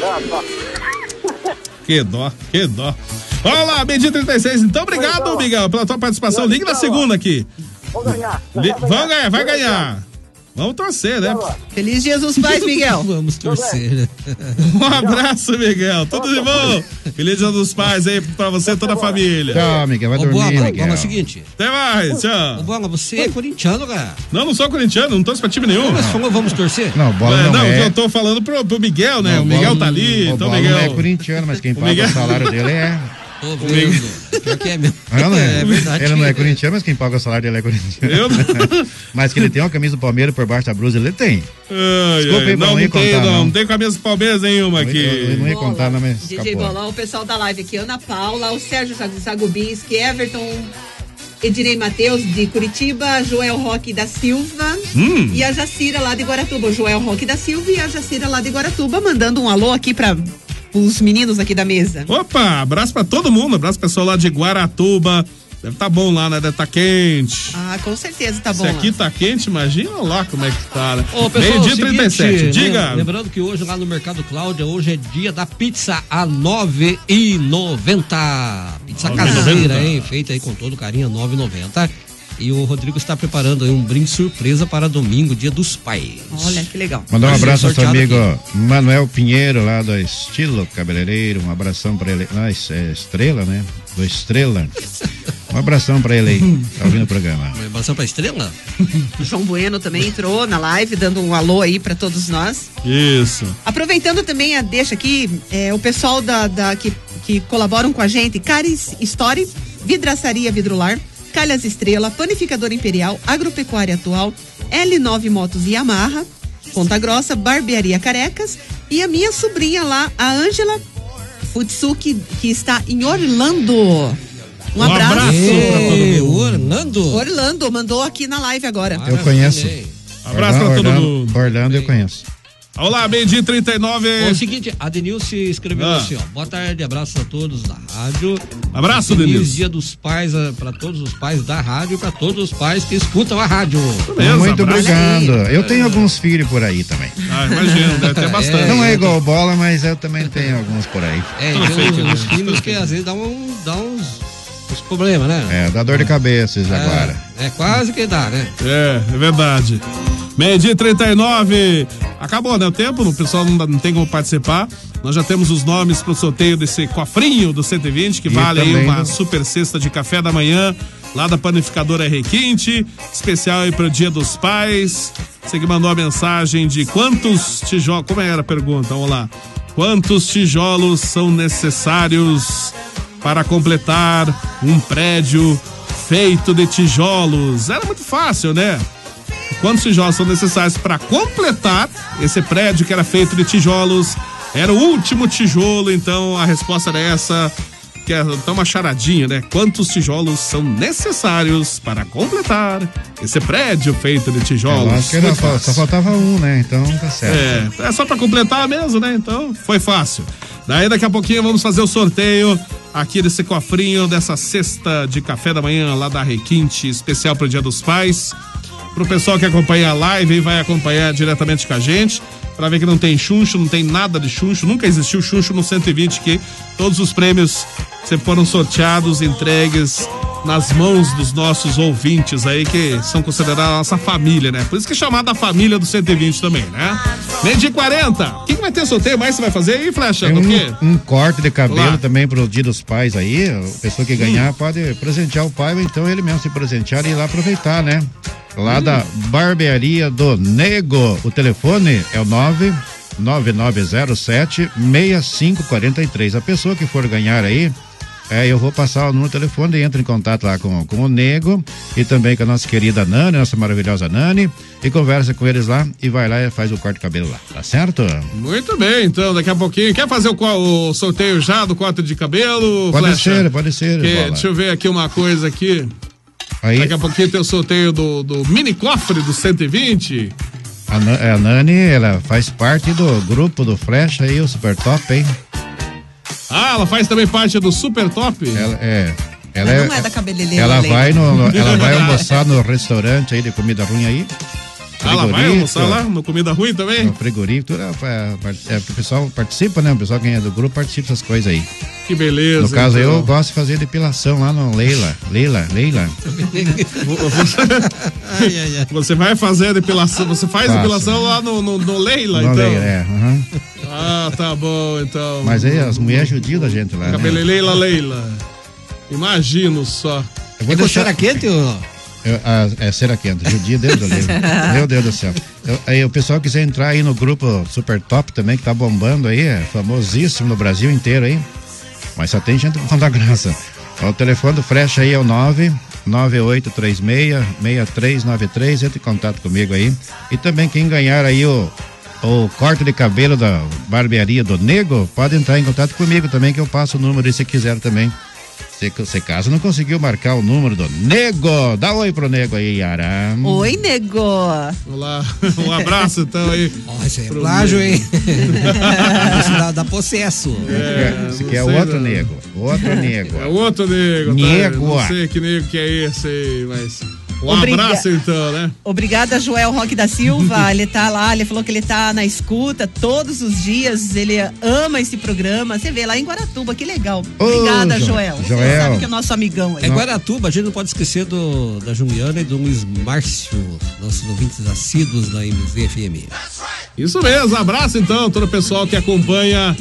Tá, tá. Que dó, que dó. Olha lá, meio-dia 36. Então, obrigado, Miguel, pela tua participação. Ligue na segunda aqui. Vamos ganhar. Vamos ganhar, vai ganhar. Vamos torcer, né? Feliz Dia dos Pais, Miguel. Vamos torcer. Um abraço, Miguel. Tudo de bom. Feliz Dia dos Pais aí pra você e toda a família. Tchau, Miguel. Vai Ô, dormir, Bola, Miguel. Bola, é o seguinte. Até mais, Ô, tchau. Bola, você é corintiano, cara. Não, não sou corintiano, não torço pra time nenhum. Mas falou, vamos torcer? Não, bola É, não, não, é. eu tô falando pro, pro Miguel, né? Não, o Miguel tá ali, o então Bola Miguel. não é corintiano, mas quem paga Miguel- o salário dele é. Vendo. Pior que é mesmo. Ah, não é? É verdade. Ele não é corintiano, mas quem paga o salário dele é corintiano. Eu não- mas que ele tem uma camisa do Palmeiras por baixo da blusa, ele tem. Ai, Desculpa ai, não, não não ia tem, contar, não, não. não tem camisa do Palmeiras nenhuma Eu, eu aqui. não ia contar, não, mas DJ. Bolão, o pessoal da live aqui, Ana Paula, o Sérgio Zagubinski, Everton, Ednei Matheus de Curitiba, Joel Roque da Silva Hum. e a Jacira lá de Guaratuba. Joel Roque da Silva e a Jacira lá de Guaratuba, mandando um alô aqui para os meninos aqui da mesa. Opa, abraço pra todo mundo, abraço pessoal lá de Guaratuba, Deve tá bom lá, né? Deve tá quente. Ah, com certeza tá bom. Se aqui lá. tá quente, imagina lá como é que tá, né? Ô, pessoal, Meio-dia é o 37. seguinte, Diga. lem- Lembrando que hoje lá no Mercado Cláudia, hoje é dia da pizza a R$ 9,90. Pizza 9,90. caseira, hein? Feita aí com todo carinho, R$ 9,90. E o Rodrigo está preparando aí um brinde surpresa para domingo, dia dos pais. Olha que legal. Mandar um abraço ao seu amigo aqui. Manuel Pinheiro, lá do Estilo Cabeleireiro. Um abração pra ele. Ah, é Estrela, né? Do Estrela. Um abração pra ele aí. Tá ouvindo o programa. Uma abração pra estrela? O João Bueno também entrou na live, dando um alô aí pra todos nós. Isso. Aproveitando também a deixa aqui, é, o pessoal da, da- que, que colaboram com a gente, Caris Story, Vidraçaria Vidrolar, Calhas Estrela, Panificador Imperial, Agropecuária Atual, L9 Motos e Yamaha, Ponta Grossa, Barbearia Carecas e a minha sobrinha lá, a Ângela Futsuki, que está em Orlando. Um, Um abraço. abraço pra todo mundo. Orlando? Orlando, mandou aqui na live agora. Eu conheço. Abraço pra todo mundo. Orlando eu conheço. Olá, meio-dia 39. É o seguinte, a Denilce escreveu Ah. assim, ó. Boa tarde, abraço a todos da rádio. Abraço, Feliz Denilce. dia dos pais para todos os pais da rádio e para todos os pais que escutam a rádio. Muito obrigado. Eu tenho alguns filhos por aí também. Ah, imagino, deve ter bastante. Não é igual bola, mas eu também tenho alguns por aí. É, e tem uns, filhos que às vezes dá, um, dá uns, problemas, né? É, dá dor de cabeça esses agora. É, quase que dá, né? É, é verdade. Meio-dia 39. Acabou, né? O tempo, o pessoal não, não tem como participar. Nós já temos os nomes pro sorteio desse cofrinho do 120, que E vale aí uma do- super cesta de café da manhã, lá da panificadora Requinte, especial aí pro Dia dos Pais. Você que mandou a mensagem de quantos tijolos. Como era a pergunta? Vamos lá. Quantos tijolos são necessários para completar um prédio feito de tijolos? Era muito fácil, né? Quantos tijolos são necessários para completar esse prédio que era feito de tijolos? Era o último tijolo, então a resposta era essa, que é então uma charadinha, né? Quantos tijolos são necessários para completar esse prédio feito de Eu tijolos? acho que era, só, só faltava um, né? Então tá certo. É, é só pra completar mesmo, né? Então foi fácil. Daí daqui a pouquinho vamos fazer o sorteio aqui desse cofrinho, dessa cesta de café da manhã lá da Requinte, especial pro Dia dos Pais. Pro pessoal que acompanha a live e vai acompanhar diretamente com a gente, pra ver que não tem chuncho, não tem nada de chuncho, nunca existiu chuncho no 120, que todos os prêmios foram sorteados, entregues nas mãos dos nossos ouvintes aí, que são considerados a nossa família, né? Por isso que é chamada a família do 120 também, né? Meio de 40. O que, que vai ter sorteio mais você vai fazer aí, Flecha? Tem um, um corte de cabelo Lá. Hum. também pro dia dos pais aí. A pessoa que ganhar pode presentear o pai, ou então ele mesmo se presentear e ir lá aproveitar, né? Lá da barbearia do Nego. O telefone é o 9 9907 6543. A pessoa que for ganhar aí, é, eu vou passar o número do telefone e entra em contato lá com, com o Nego e também com a nossa querida Nani, nossa maravilhosa Nani, e conversa com eles lá e vai lá e faz o corte de cabelo lá, tá certo? Muito bem, então, daqui a pouquinho. Quer fazer o, o sorteio já do corte de cabelo? Pode Flecha? ser, pode ser, Que- deixa eu ver aqui uma coisa aqui. Aí- Daqui a pouquinho tem o sorteio do, do mini cofre do 120. A, Na- a Nani, ela faz parte do grupo do Flash aí, o Super Top, hein? Ah, ela faz também parte do Super Top? Ela é. Ela Mas é, não é da cabeleireira. ela vai no- ela vai almoçar no restaurante aí de comida ruim aí. Ah, ela vai almoçar lá no Comida Ruim também? No frigorífico, tudo, é, é, é, o pessoal participa, né? O pessoal que é do grupo participa dessas coisas aí. Que beleza. No caso, então. eu gosto de fazer depilação lá no Leila. Leila, Leila. Você vai fazer a depilação, você faz Faço. depilação lá no, no, no Leila, No então? Leila, é. aham. Ah, tá bom, então. Mas aí as mulheres judiam da gente lá. Né? Cabeleleila Leila. Imagino só. Eu vou É deixar- quente, ô? Eu, ah, é cera quente, judia Deus do livro. Meu Deus do céu. Eu- aí o pessoal quiser entrar aí no grupo Super Top também, que tá bombando aí, é famosíssimo no Brasil inteiro aí. Mas só tem gente com da graça. O telefone do Fresh aí é o 9 9836 6393, entre em contato comigo aí. E também quem ganhar aí o, o corte de cabelo da barbearia do Nego, pode entrar em contato comigo também, que eu passo o número aí se quiser também. Você, você caso não conseguiu marcar o número do Nego. Dá oi pro Nego aí, Yara. Oi, nego. Olá, um abraço então aí. Aí é pro plágio, hein? Isso dá, dá processo. É, Esse aqui é sei outro não. nego. Outro nego. É outro nego, tá? Nego. Não sei que nego que é esse aí, mas. Um Obriga- abraço então, né? Obrigada, Joel Roque da Silva. ele tá lá, ele falou que ele tá na escuta todos os dias. Ele ama esse programa. Você vê lá em Guaratuba, que legal. Ô, Obrigada, Jo- Joel. Você Joel. sabe que é o nosso amigão aí. É Guaratuba, a gente não pode esquecer do, da Juliana e do Luiz Márcio, nossos ouvintes assíduos da MZFM. Isso mesmo, abraço então todo o pessoal que acompanha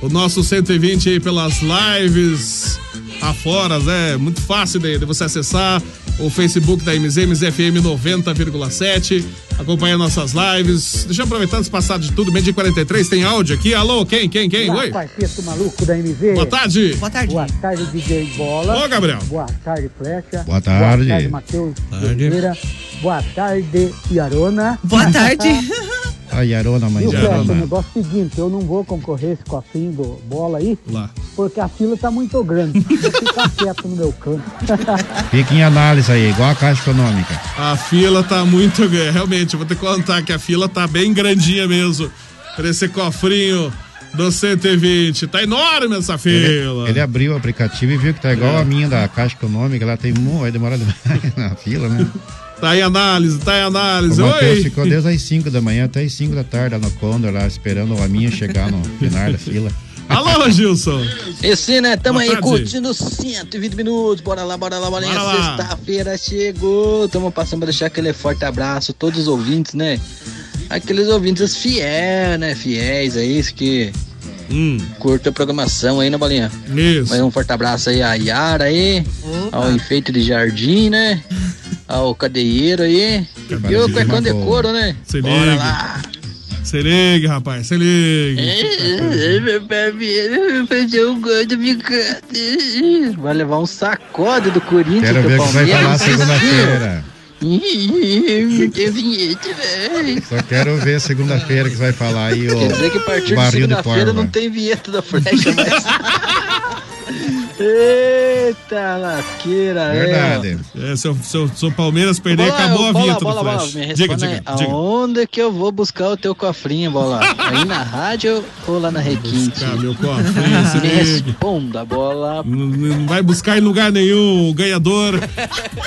o nosso 120 aí pelas lives afora, né? Muito fácil de, de você acessar o Facebook da MZ, MZFM 90,7, acompanhar nossas lives. Deixa eu aproveitar antes de passar de tudo, meio de 43, tem áudio aqui. Alô, quem, quem, quem? Oi? Quarteto maluco da MZ. Boa tarde. Boa tarde. Boa tarde, DJ Bola. Ô, Gabriel. Boa tarde, Flecha. Boa tarde. Boa tarde, Matheus Tarde. Oliveira. Boa tarde, Iarona. Boa tarde. A Yarona, mãe o negócio é o seguinte, eu não vou concorrer esse cofrinho do Bola aí, Lá. porque a fila tá muito grande. Vou ficar quieto no meu canto. Fica em análise aí, igual a Caixa Econômica. A fila tá muito grande. Realmente, eu vou ter que contar que a fila tá bem grandinha mesmo. Pra esse cofrinho do 120. Tá enorme essa fila. Ele, ele abriu o aplicativo e viu que tá igual É. a minha da Caixa Econômica, lá tem um, vai demorar demais na fila, né? Tá em análise, tá em O análise. Matheus Oi! ficou desde as 5 da manhã até as 5 da tarde lá no Condor, lá esperando a minha chegar no final da fila. Alô, Gilson! Esse, né? Tamo Boa aí tarde. curtindo 120 minutos. Bora lá, bora lá, bolinha. Bora lá. Sexta-feira chegou. Tamo passando pra deixar aquele forte abraço a todos os ouvintes, né? Aqueles ouvintes fiéis, né? Fiéis aí, que curtem a programação aí, né, bolinha? Isso. Mas um forte abraço aí a Yara aí, ao enfeite de jardim, né? Ao cadeieiro aí. E o cuecão de couro, né? Se Bora liga. lá. Se liga, rapaz, se liga. Fazer um gol do. Vai levar um sacode do Corinthians. Quero do ver o que vai Palmeiras. falar segunda-feira. Só quero ver segunda-feira que vai falar aí o Quer dizer que a partir de segunda-feira não tem vinheta da flecha mais. Eita, lasqueira, Verdade. É, se, eu, se, eu, se o Palmeiras perder, Bola, acabou a bola, vinheta bola, do bola, Flash. me diga, diga, aí, diga. Aonde que eu vou buscar o teu cofrinho, bola? Aí na rádio ou lá na Requinte? Buscar meu cofrinho, se Me responda, bola. Não, não vai buscar em lugar nenhum o ganhador.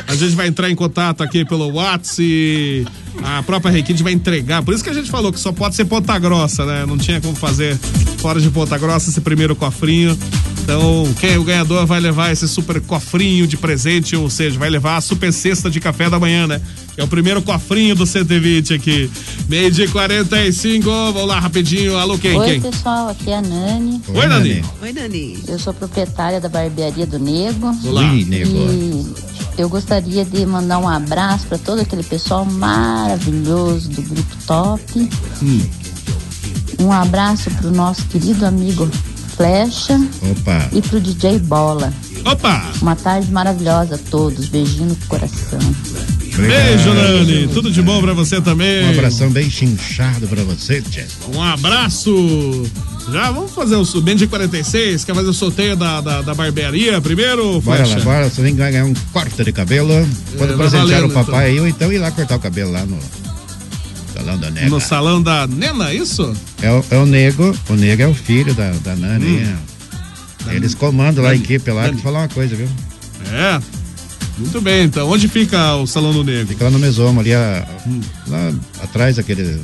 A gente vai entrar em contato aqui pelo WhatsApp e a própria Requinte vai entregar. Por isso que a gente falou que só pode ser Ponta Grossa, né? Não tinha como fazer fora de Ponta Grossa esse primeiro cofrinho. Então, quem é o ganhador vai levar esse super cofrinho de presente, ou seja, vai levar a super cesta de café da manhã, né? Que é o primeiro cofrinho do 120 aqui. Meio de 45, vamos lá rapidinho. Alô, quem? Oi, quem? pessoal, aqui é a Nani. Oi, Nani. Oi, Dani. Eu sou proprietária da barbearia do Nego. Olá. Ih, Nego. E eu gostaria de mandar um abraço para todo aquele pessoal maravilhoso do Grupo Top. Hum. Um abraço para o nosso querido amigo Flecha Opa. e para o DJ Bola. Opa! Uma tarde maravilhosa a todos. Beijinho no coração. Beijo, Nani. Tudo de bom pra você também. Um abração bem chinchado pra você, Tchê. Um abraço. Já vamos fazer o bem de 46. Quer fazer o sorteio da, da, da barbearia primeiro? Bora Flecha? lá, bora. Você tem que ganhar um corte de cabelo. Pode É, presentear valendo, o papai aí, ou então ir lá cortar o cabelo lá no salão da nega. No salão da Nena, isso? É o, é o Nego, o Nego é o filho da, da Nani. Hum. é. Eles comandam lá a Nani, equipe lá, Nani. te falar uma coisa, viu? É. Muito bem, então. Onde fica o Salão do Negro? Fica lá no Mesoma, ali a- Hum. lá atrás daquele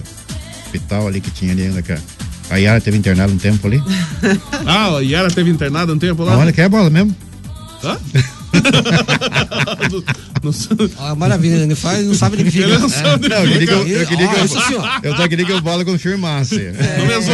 hospital ali que tinha ali, ainda que a, Yara teve internada um tempo ali. Ah, a Yara teve internado um tempo lá? Olha que é bola mesmo. Hã? Ah, maravilha, ele faz não sabe de que fica. Ele não sabe Não, eu queria que eu, eu, queria que eu, Nossa senhora. eu só queria que o bola confirmasse. No no mesmo.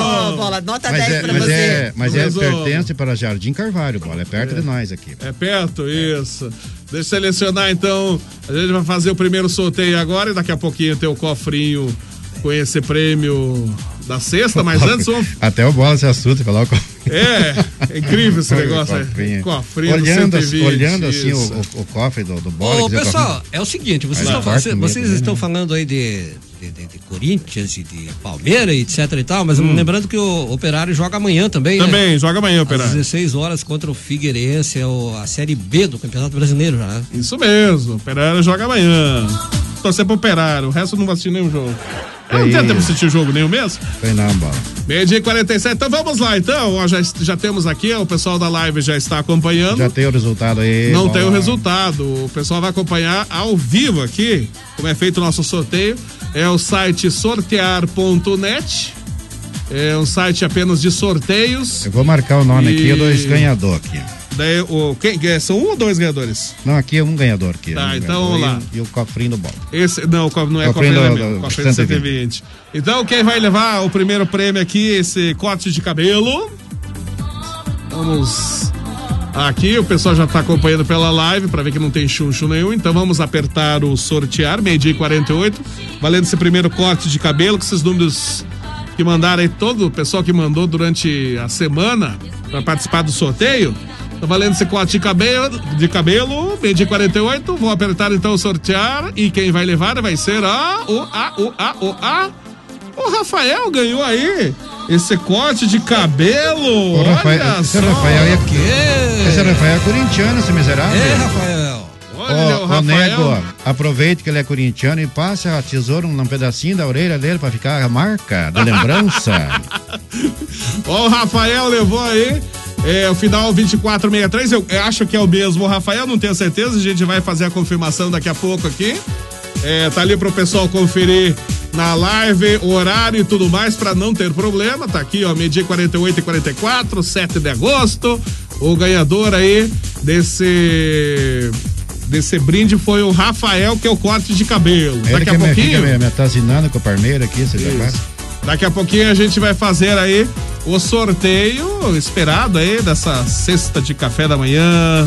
ó, bola, nota Mas 10 é, pra mas você. é, mas No é pertence para Jardim Carvalho, bola. É perto de nós aqui. É perto, isso. Deixa eu selecionar então. A gente vai fazer o primeiro sorteio agora e daqui a pouquinho tem o cofrinho com esse prêmio da sexta, mas antes vamos. Até o bola se assusta e fala, ó, co- É, é incrível esse negócio aí. Cofrinho. Cofrinho do olhando, 120, olhando assim o, o, o cofre do, do bola. Ô, o pessoal, cofrinho. é o seguinte, vocês, estão, corta vocês, mesmo, né? estão falando aí de de, de- de Corinthians e de Palmeiras, etc e tal, mas Hum. lembrando que o Operário joga amanhã também, né? Também, joga amanhã, Operário. Às 16 horas contra o Figueirense, é o- a Série B do Campeonato Brasileiro já, né? Isso mesmo, o Operário joga amanhã. Torcer pro Operário, o resto não assistir nenhum jogo. Eu não de assistir jogo nenhum mesmo. Foi não, bola. Meio dia e 47, então vamos lá, então. Ó, já, já temos aqui, ó, o pessoal da live já está acompanhando. Já tem o resultado aí. Não bola. tem o resultado. O pessoal vai acompanhar ao vivo aqui, como é feito o nosso sorteio. É o site sortear.net. É um site apenas de sorteios. Eu vou marcar o nome aqui, E- dois ganhadores aqui. Daí, o, quem, é, são um ou dois ganhadores? Não, aqui é um ganhador aqui. Tá, um então vamos lá. E, e o cofrinho do bola. Esse, não, não é Cofrinho cofre, do- é do O cofre é 120. 120. Então, quem vai levar o primeiro prêmio aqui, esse corte de cabelo? Vamos. Aqui, o pessoal já tá acompanhando pela live para ver que não tem chuncho nenhum. Então vamos apertar o sortear, meio-dia e 48. Valendo esse primeiro corte de cabelo, com esses números que mandaram aí, todo o pessoal que mandou durante a semana para participar do sorteio. Tá valendo esse corte de cabelo, de cabelo, meio-dia e 48. Vou apertar então o sortear e quem vai levar vai ser a, o, a, o, a, o, a. O Rafael ganhou aí esse corte de cabelo. O Rafael, Olha esse só. Rafael é aqui. Esse Rafael é corintiano, esse miserável. É, Rafael. Olha, o ô, Rafael. nego, aproveite que ele é corintiano e passe a tesoura num pedacinho da orelha dele pra ficar a marca da lembrança. Ó, o Rafael levou aí. É, o final 2463, eu, eu acho que é o mesmo. O Rafael, não tenho certeza, a gente vai fazer a confirmação daqui a pouco aqui. É, tá ali pro pessoal conferir na live, horário e tudo mais, pra não ter problema. Tá aqui, ó, meio-dia 48 e 44, 7 de agosto. O ganhador aí desse. Desse brinde foi o Rafael, que é o corte de cabelo. Ele Daqui a pouquinho. me, me atazinando com o parmeiro aqui, você já. Daqui a pouquinho a gente vai fazer aí o sorteio esperado aí dessa cesta de café da manhã.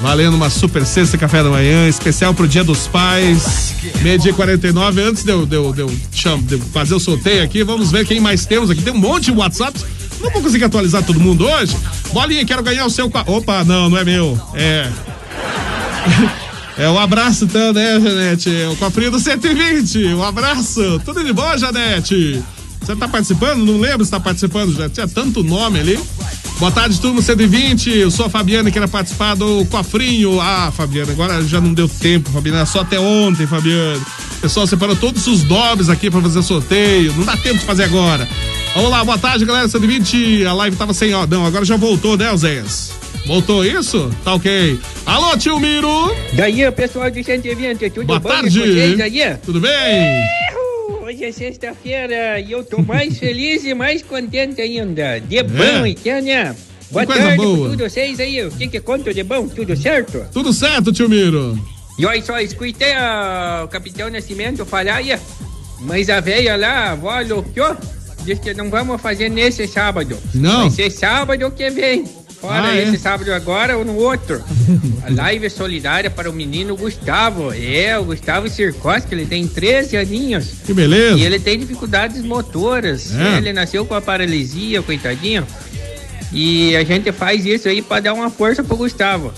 Valendo uma super cesta de café da manhã, especial pro Dia dos Pais. Meio-dia e 49. Antes de eu, de, eu, de, eu de eu fazer o sorteio aqui, vamos ver quem mais temos aqui. Tem um monte de WhatsApp. Não vou conseguir atualizar todo mundo hoje. Bolinha, quero ganhar o seu. Opa, não, não é meu. É. É um abraço então, né, Janete? O cofrinho do 120. Um abraço. Tudo de bom, Janete? Você tá participando? Não lembro se tá participando, já tinha tanto nome ali. Boa tarde, turma 120. Eu sou a Fabiana que queria participar do cofrinho. Ah, Fabiana, agora já não deu tempo, Fabiana. Só até ontem, Fabiana. O pessoal separou todos os nomes aqui pra fazer sorteio. Não dá tempo de fazer agora. Vamos lá, boa tarde, galera 120. A live tava sem ó. Não, agora já voltou, né, Zéias? Voltou isso? Tá ok. Alô, tio Miro. Daí, pessoal do 120, tudo Boa bom tarde. com vocês aí? Tudo bem? Hoje é sexta-feira e eu tô mais feliz e mais contente ainda. De bom, então, né? Boa tarde boa. todos vocês aí. O que que conta de bom? Tudo certo? Tudo certo, tio Miro. E olha só, escutei o Capitão Nascimento falar aí, mas a velha lá, a avó loucou, disse que não vamos fazer nesse sábado. Não. Vai ser sábado que vem. Fora Ah, é? esse sábado agora ou no outro. A live solidária para o menino Gustavo. É, o Gustavo Circos, que ele tem 13 aninhos. Que beleza. E ele tem dificuldades motoras. É. Ele nasceu com a paralisia, coitadinho. E a gente faz isso aí para dar uma força pro Gustavo.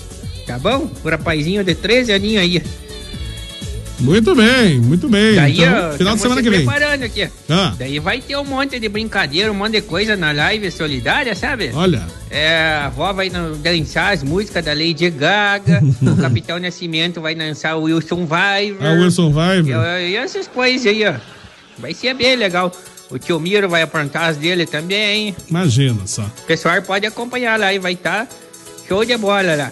Tá bom? O rapazinho de 13 aninhos aí. Muito bem, muito bem. Daí, então, ó, final de semana se que vem. preparando aqui. Ah. Daí vai ter um monte de brincadeira, um monte de coisa na live solidária, sabe? Olha. É, a avó vai dançar as músicas da Lady Gaga, o Capitão Nascimento vai dançar o Wilson Viver. Ah, Wilson Viver. E, e essas coisas aí, ó. Vai ser bem legal. O tio Miro vai aprontar as dele também. Imagina só. O pessoal pode acompanhar lá e vai estar show de bola lá.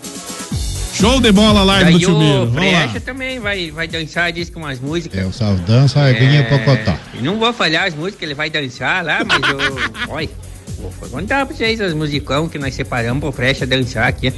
Show de bola live Daí do tio Miro. o. Frecha também vai, vai dançar, diz com umas músicas. É o Saldanha, Sarguinha e Pocotó. Eu Não vou falhar as músicas que ele vai dançar lá, mas eu. Olha, vou contar pra vocês as musicão que nós separamos pro Frecha dançar aqui.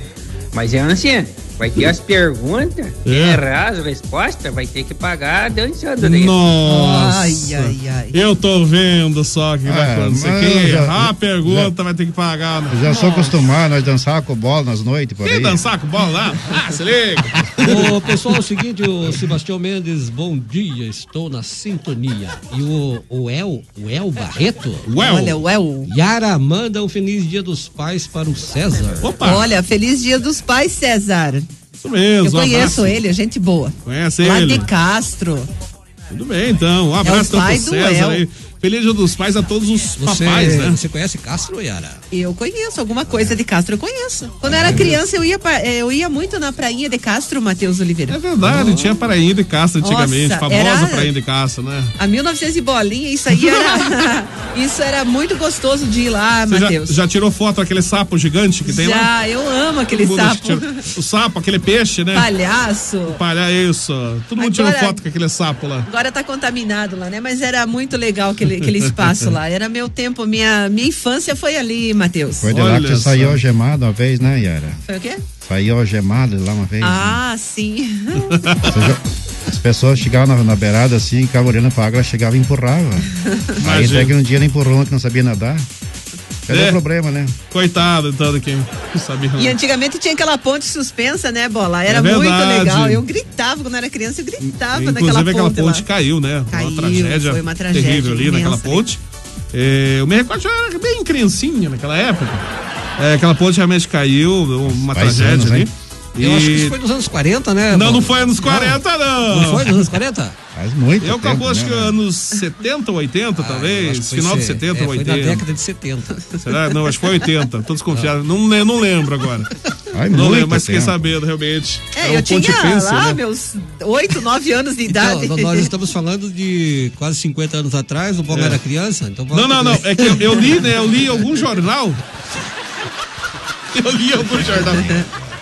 Mas é assim, vai ter as perguntas, É. errar as respostas, vai ter que pagar dançando daí. Nossa. Ai, ai, ai. Eu tô vendo só que vai Ah, acontecer. Quem já- errar a pergunta vai ter que pagar. né? Já sou acostumado, nós dançar com bola nas noites por Quem aí. dançar com bola lá? Ah, se liga. Ô, pessoal, é o seguinte, o Sebastião Mendes, bom dia, estou na sintonia. E o, o El, o El Barreto? O El. Olha, o El. Yara manda um feliz dia dos pais para o César. Olha, feliz dia dos pais, César. Isso mesmo. Eu conheço abraço. ele, é gente boa. Conhece Lá ele? de Castro. Tudo bem, então. Um abraço É o então pai do César El. aí. Feliz dia dos pais a todos os Você, papais, né? você conhece Castro, Yara? Eu conheço, alguma coisa de Castro eu conheço. Quando eu era criança, eu ia, pa- eh, eu ia muito na prainha de Castro, Matheus Oliveira. É verdade, tinha Prainha de Castro antigamente, Nossa, famosa era- Prainha de Castro, né? A 1900 e bolinha, isso aí era. isso era muito gostoso de ir lá, Você já, Matheus. já tirou foto daquele sapo gigante que tem lá? Já, eu amo aquele Todo sapo. tira- O sapo, aquele peixe, né? Palhaço. Palha, isso. Todo mundo tirou Agora- foto com aquele sapo lá. Agora tá contaminado lá, né? Mas era muito legal aquele, aquele espaço lá. Era meu tempo, minha, minha infância foi ali, Matheus. Foi de lá que você saiu algemado uma vez, né, Yara? Foi o quê? Saiu algemado lá uma vez. né? Ah, sim. Você já- As pessoas chegavam na, na beirada assim, ficavam olhando pra água, ela chegava e empurrava. Aí Imagina. até que um dia ela empurrou que não sabia nadar. Cadê É. o problema, né? Coitado, então, de quem sabia. E antigamente tinha aquela ponte suspensa, né, Bola? Era É muito legal. Eu gritava quando era criança, eu gritava naquela Inclusive aquela ponte. ponte lá. caiu, né? Caiu, uma tragédia, foi uma tragédia terrível ali imensa, naquela né? ponte. É, eu me recordo eu era bem criancinha naquela época. É, aquela ponte realmente caiu, uma Faz tragédia anos, ali. hein? Eu acho que isso foi nos anos 40, né? Não, não foi anos 40, não. Não foi nos anos 40? Faz muito Eu tempo, calculo, acho né, que anos 70 ou 80, Ah, talvez. foi Final de se- 70 é, ou foi 80. na década de 70. Será? Não, acho que foi 80. Tô desconfiado. Não, não lembro agora. Ai, não lembro, mas fiquei sabendo, realmente. É, eu tinha lá né? meus 8, 9 anos de idade. Então, nós estamos falando de quase 50 anos atrás, o Boga É. era criança, então Não, não, não. É que eu, eu li, né? Eu li algum jornal. Eu li algum jornal.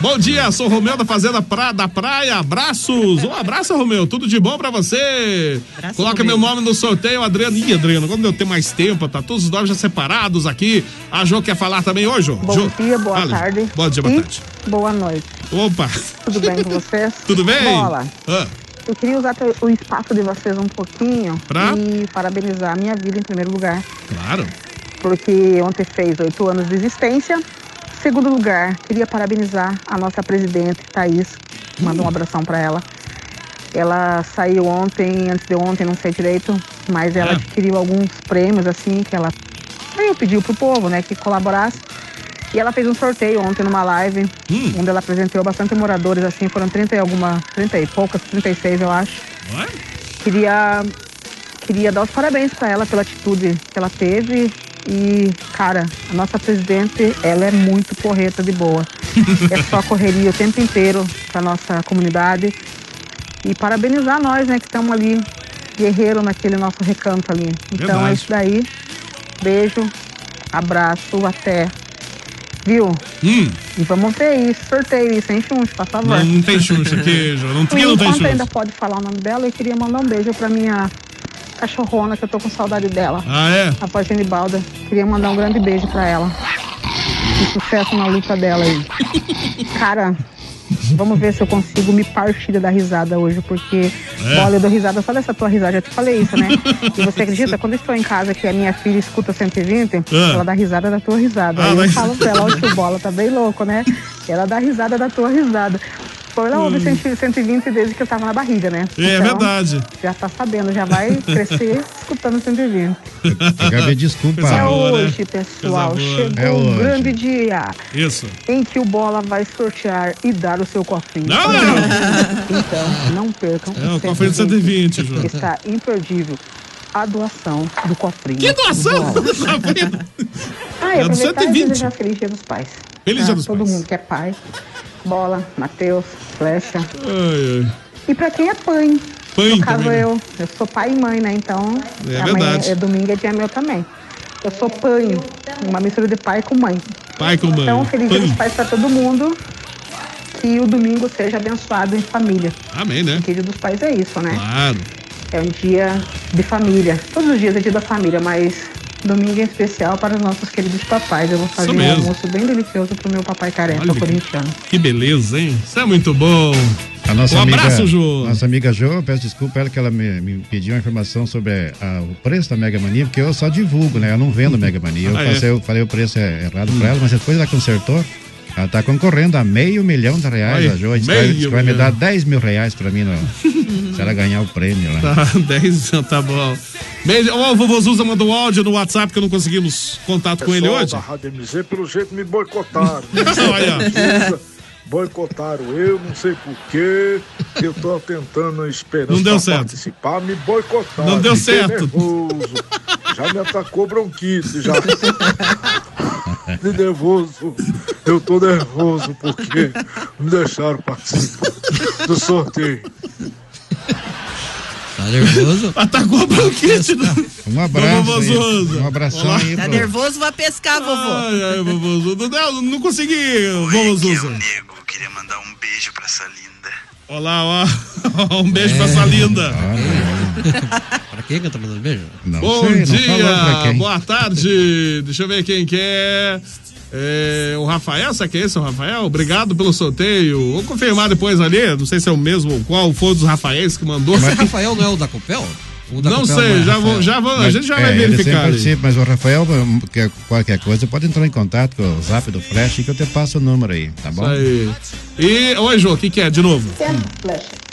Bom dia, sou o Romeu da Fazenda pra, da Praia. Abraços. Um abraço, Romeu. Tudo de bom pra você. Coloca Romeu. meu nome no sorteio, Adriano. Ih, Adriano, quando eu ter mais tempo, tá todos os nomes já separados aqui. A Jo quer falar também hoje? Bom Jô, dia, boa fala, tarde. Bom dia, boa e tarde. Boa noite. Opa. Tudo bem com vocês? Tudo bem? Bola. Ah, Eu queria usar o espaço de vocês um pouquinho Pra? e parabenizar a minha vida em primeiro lugar, claro. porque ontem fez oito anos de existência. Segundo lugar, queria parabenizar a nossa presidente, Thaís. Manda um abração para ela. Ela saiu ontem, antes de ontem, não sei direito, mas ela Ah. adquiriu alguns prêmios, assim, que ela veio pediu pro povo, né, que colaborasse. E ela fez um sorteio ontem numa live, onde ela apresentou bastante moradores, assim, foram 30 e alguma, 30 e poucas, 36 eu acho. Queria, queria dar os parabéns para ela pela atitude que ela teve. E, cara, a nossa presidente, ela é muito porreta de boa. é só correria o tempo inteiro pra nossa comunidade. E parabenizar nós, né, que estamos ali, guerreiro naquele nosso recanto ali. Então Verdade. é isso daí. Beijo, abraço, até. Viu? Hum. E vamos ver isso, sorteio isso, hein, Xunx, por favor. Não, não tem Xuxa aqui, Jô. Não, tem, não tem Xuxa. ainda pode falar o nome dela, eu queria mandar um beijo pra minha cachorrona, que eu tô com saudade dela. Ah, é? A Pagine Balda. Queria mandar um grande beijo pra ela. E sucesso na luta dela aí. Cara, vamos ver se eu consigo me partir da risada hoje, porque, É. olha, eu dou risada só dessa tua risada, já te falei isso, né? E você acredita, quando eu estou em casa, que a minha filha escuta 120, Ah. ela dá risada da tua risada. Ah, aí eu mas- falo pra ela, ó, tio Bola, tá bem louco, né? Ela dá risada da tua risada. Foi lá ouve 120 desde que eu tava na barriga, né? Hum. É verdade. Já tá sabendo, já vai crescer escutando 120. Gabi, desculpa. É hoje, pessoal. Coisa né? Chegou É um hoje. grande dia Isso. em que o Bola vai sortear e dar o seu cofrinho. Não, não. Então, não percam. É, o cofrinho de 120, Ju. Está imperdível a doação do cofrinho. Que doação? do Bola. Ah, É e do aproveitar e 120. desejar Feliz Dia dos Pais. Feliz Dia dos todo Pais. mundo que é pai. Bola, Matheus, Flecha. Ai, ai. E pra quem é pai. Pai no caso, também, né? eu. Eu sou pai e mãe, né? Então, É amanhã verdade. é domingo, é dia meu também. Eu sou pai, uma mistura de pai com mãe. Pai com mãe. Então, feliz dia dos pais pra todo mundo. Que o domingo seja abençoado em família. Amém, né? Porque dia dos pais é isso, né? Claro. É um dia de família. Todos os dias é dia da família, mas domingo em especial para os nossos queridos papais. Eu vou fazer um almoço bem delicioso pro meu papai careca Olha que- corintiano. Que beleza, hein? Isso é muito bom. A nossa um amiga, abraço, Ju. Nossa amiga Jo, eu peço desculpa ela que ela me, me pediu uma informação sobre ah, o preço da Mega Mania, porque eu só divulgo, né? Eu não vendo Mega Mania. Eu, Ah, é? passei, eu falei o preço é errado pra ela, mas depois ela consertou. Ela tá concorrendo a meio milhão de reais, Ai, a Jo. Disse vai, meio disse que vai me dar 10 mil reais pra mim no- se ela ganhar o prêmio lá. Tá, 10, tá bom. Beijo. Ó, o vovô Zuza mandou áudio no WhatsApp que não conseguimos contato com ele hoje. da Rádio MZ, pelo jeito, me boicotaram. Olha. boicotaram eu, não sei porquê. Eu tô tentando esperando Não deu certo. participar, me boicotaram. Não deu certo. nervoso. Já me atacou bronquite, já. De nervoso. Eu tô nervoso porque não deixaram participar do sorteio. Tá nervoso? Atacou a bronquite. Um abraço. Vovô. Um abração Olá. aí. Tá pro- nervoso, vai pescar, vovô. Ai, ai, vovô. Não, não, não consegui, vovô Zuza. Queria mandar um beijo pra essa linda. Olá, ó. Um beijo pra essa linda. pra quem que eu tô mandando beijo? Bom dia, boa tarde. Deixa eu ver quem que é. É, o Rafael, será que é esse o Rafael? Obrigado pelo sorteio. Vou confirmar depois ali, não sei se é o mesmo, qual foi dos Rafaéis que mandou. Esse Rafael não é o da Copel? Não sei, é já vou, já vou, a gente já é, vai ele verificar mas o Rafael, que qualquer coisa, pode entrar em contato com o zap do Flash que eu te passo o número aí, tá bom? Isso aí. E, oi, Jô, o que, que é de novo? Flecha.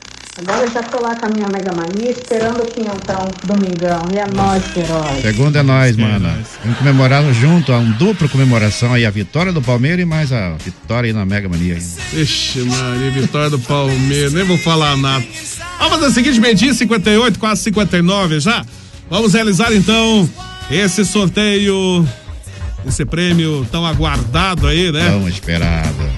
Agora eu já tô lá com a minha Mega Mania esperando o quinhentão, domingão. E é nóis, herói. Segunda é nós, mano. Vamos comemorar junto, uma dupla comemoração aí, a vitória do Palmeiras e mais a vitória aí na Mega Mania. aí. Ixi, Maria, vitória do Palmeiras, nem vou falar nada. Vamos fazer o seguinte, meio-dia 58, quase 59 já. Vamos realizar então esse sorteio, esse prêmio tão aguardado aí, né? Tão esperado.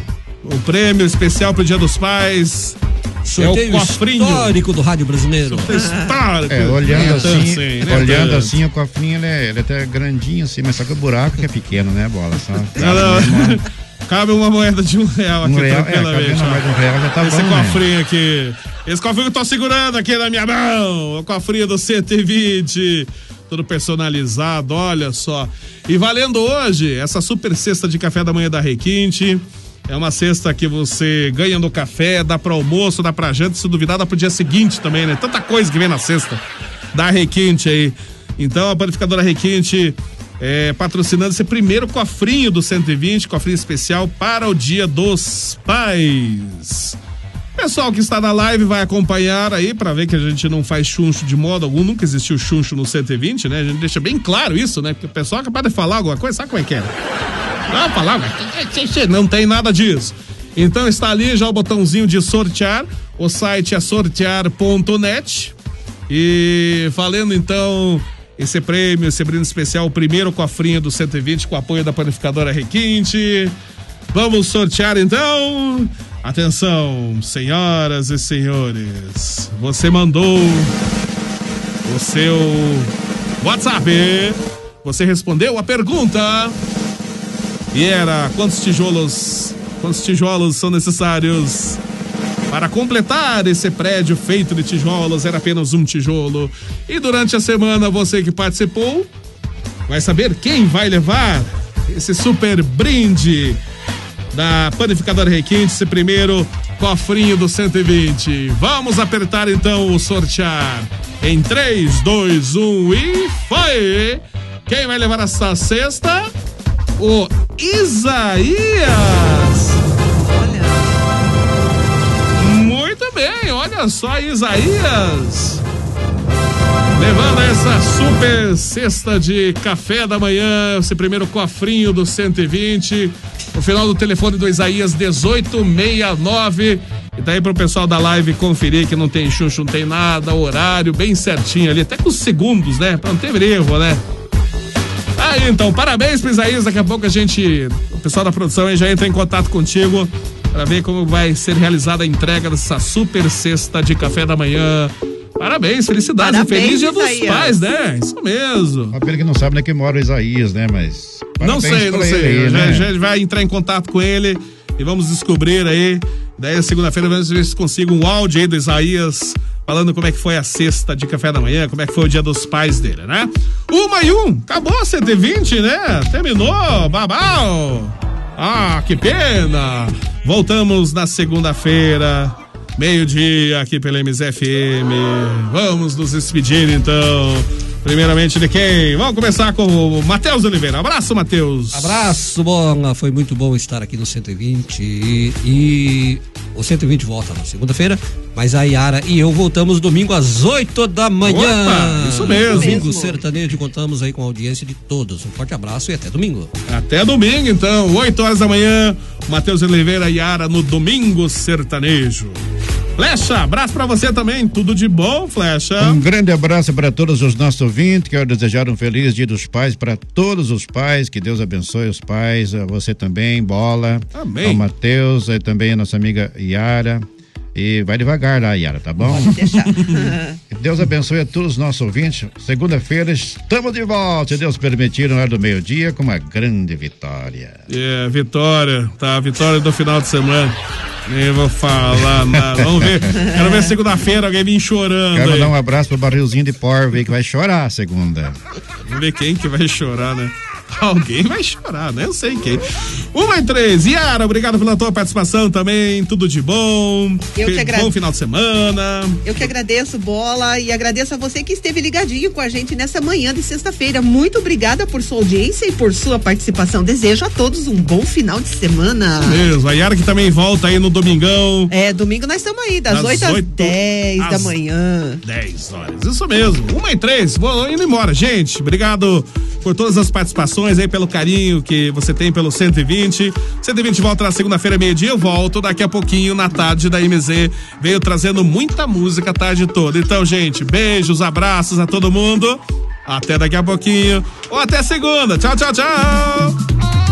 O prêmio especial pro Dia dos Pais. Sorteio é o cofrinho. histórico do rádio brasileiro. Sorteio histórico. É, olhando Nem assim, assim, nem olhando assim, o cofrinho ele é, ele é até grandinho assim, mas só que o buraco que é pequeno, né, bola? Só, Não, não. Cabe uma moeda de um real aqui, Um real, é, tranquilamente. cabendo ó. mais de um real já tá Esse bom, né? cofrinho aqui. Esse cofrinho que eu tô segurando aqui na minha mão. O cofrinho do 120. Tudo personalizado, olha só. E valendo hoje, essa super cesta de café da manhã da Requinte. É uma cesta que você ganha no café, dá para almoço, dá pra janta, se duvidar, dá pro dia seguinte também, né? Tanta coisa que vem na cesta da Requinte aí. Então, a panificadora Requinte é, patrocinando esse primeiro cofrinho do 120, cofrinho especial para o Dia dos Pais. Pessoal que está na live vai acompanhar aí para ver que a gente não faz chuncho de modo algum, nunca existiu chuncho no 120, né? A gente deixa bem claro isso, né? Porque o pessoal é capaz de falar alguma coisa, sabe como é que é? Não, falar, não tem nada disso. Então está ali já o botãozinho de sortear, o site é sortear.net. E falando então esse prêmio, esse brinde especial, o primeiro cofrinho do 120 com apoio da panificadora Requinte. Vamos sortear então. Atenção, senhoras e senhores. Você mandou o seu WhatsApp. Você respondeu a pergunta. E era quantos tijolos, quantos tijolos são necessários para completar esse prédio feito de tijolos? Era apenas um tijolo. E durante a semana você que participou vai saber quem vai levar esse super brinde da panificadora Requinte, esse primeiro cofrinho do 120. Vamos apertar então o sortear em 3, 2, 1 e foi! Quem vai levar essa cesta? O Isaías! Olha só, Isaías! Levando essa super cesta de café da manhã, esse primeiro cofrinho do 120. O final do telefone do Isaías 1869. E daí pro pessoal da live conferir que não tem chuncho, não tem nada, horário bem certinho ali, até com os segundos, né? Pra não ter erro, né? Aí então, parabéns pro Isaías. Daqui a pouco a gente, o pessoal da produção aí já entra em contato contigo para ver como vai ser realizada a entrega dessa super cesta de café da manhã. Parabéns, felicidades. Parabéns, feliz dia dos Isaías. pais, né? Isso mesmo. Uma pena que não sabe onde é que mora o Isaías, né? Mas. Não sei, não sei. aí, já, né? já vai entrar em contato com ele e vamos descobrir aí. Daí, segunda-feira, vamos ver se consigo um áudio aí do Isaías falando como é que foi a sexta de café da manhã, como é que foi o dia dos pais dele, né? Uma e um, acabou a 120, né? Terminou, babau. Ah, que pena. Voltamos na segunda-feira, meio-dia, aqui pela MZFM. Vamos nos despedir, então. Primeiramente de quem? Vamos começar com o Matheus Oliveira. Abraço, Matheus. Abraço, Bola. Foi muito bom estar aqui no 120 e, e O 120 volta na segunda-feira, mas a Yara e eu voltamos domingo às 8 da manhã. Opa, isso mesmo. Domingo Mesmo. sertanejo, contamos aí com a audiência de todos. Um forte abraço e até domingo. Até domingo, então, 8 horas da manhã. Matheus Oliveira e Yara no Domingo Sertanejo. Flecha, abraço pra você também. Tudo de bom, Flecha? Um grande abraço para todos os nossos ouvintes. Quero desejar um feliz dia dos pais para todos os pais. Que Deus abençoe os pais. Você também, Bola. Amém. Ao Matheus, aí também a nossa amiga Yara. E vai devagar lá, Yara, tá bom? Pode deixar. Deus abençoe a todos os nossos ouvintes. Segunda-feira estamos de volta, se Deus permitir, na hora do meio-dia, com uma grande vitória. É, vitória, tá? Vitória do final de semana. Nem vou falar nada. Vamos ver. Quero ver segunda-feira alguém vir chorando. Quero aí. mandar um abraço pro barrilzinho de porvo aí que vai chorar segunda. Vamos ver quem que vai chorar, né? Alguém vai chorar, né? Eu sei quem. Uma e três. Yara, obrigado pela tua participação também. Tudo de bom. Eu que agradeço. Bom final de semana. Eu que agradeço, Bola, e agradeço a você que esteve ligadinho com a gente nessa manhã de sexta-feira. Muito obrigada por sua audiência e por sua participação. Desejo a todos um bom final de semana. Mesmo. A Yara que também volta aí no domingão. É, domingo nós estamos aí, das Das 8 às oito 10 da manhã. 10 horas. Isso mesmo. Uma e três. Vou indo embora, gente. Obrigado por todas as participações aí, pelo carinho que você tem pelo 120. 120 volta na segunda-feira, meio-dia. Eu volto daqui a pouquinho na tarde da MZ. Veio trazendo muita música a tarde toda. Então, gente, beijos, abraços a todo mundo. Até daqui a pouquinho. Ou até segunda. Tchau, tchau, tchau.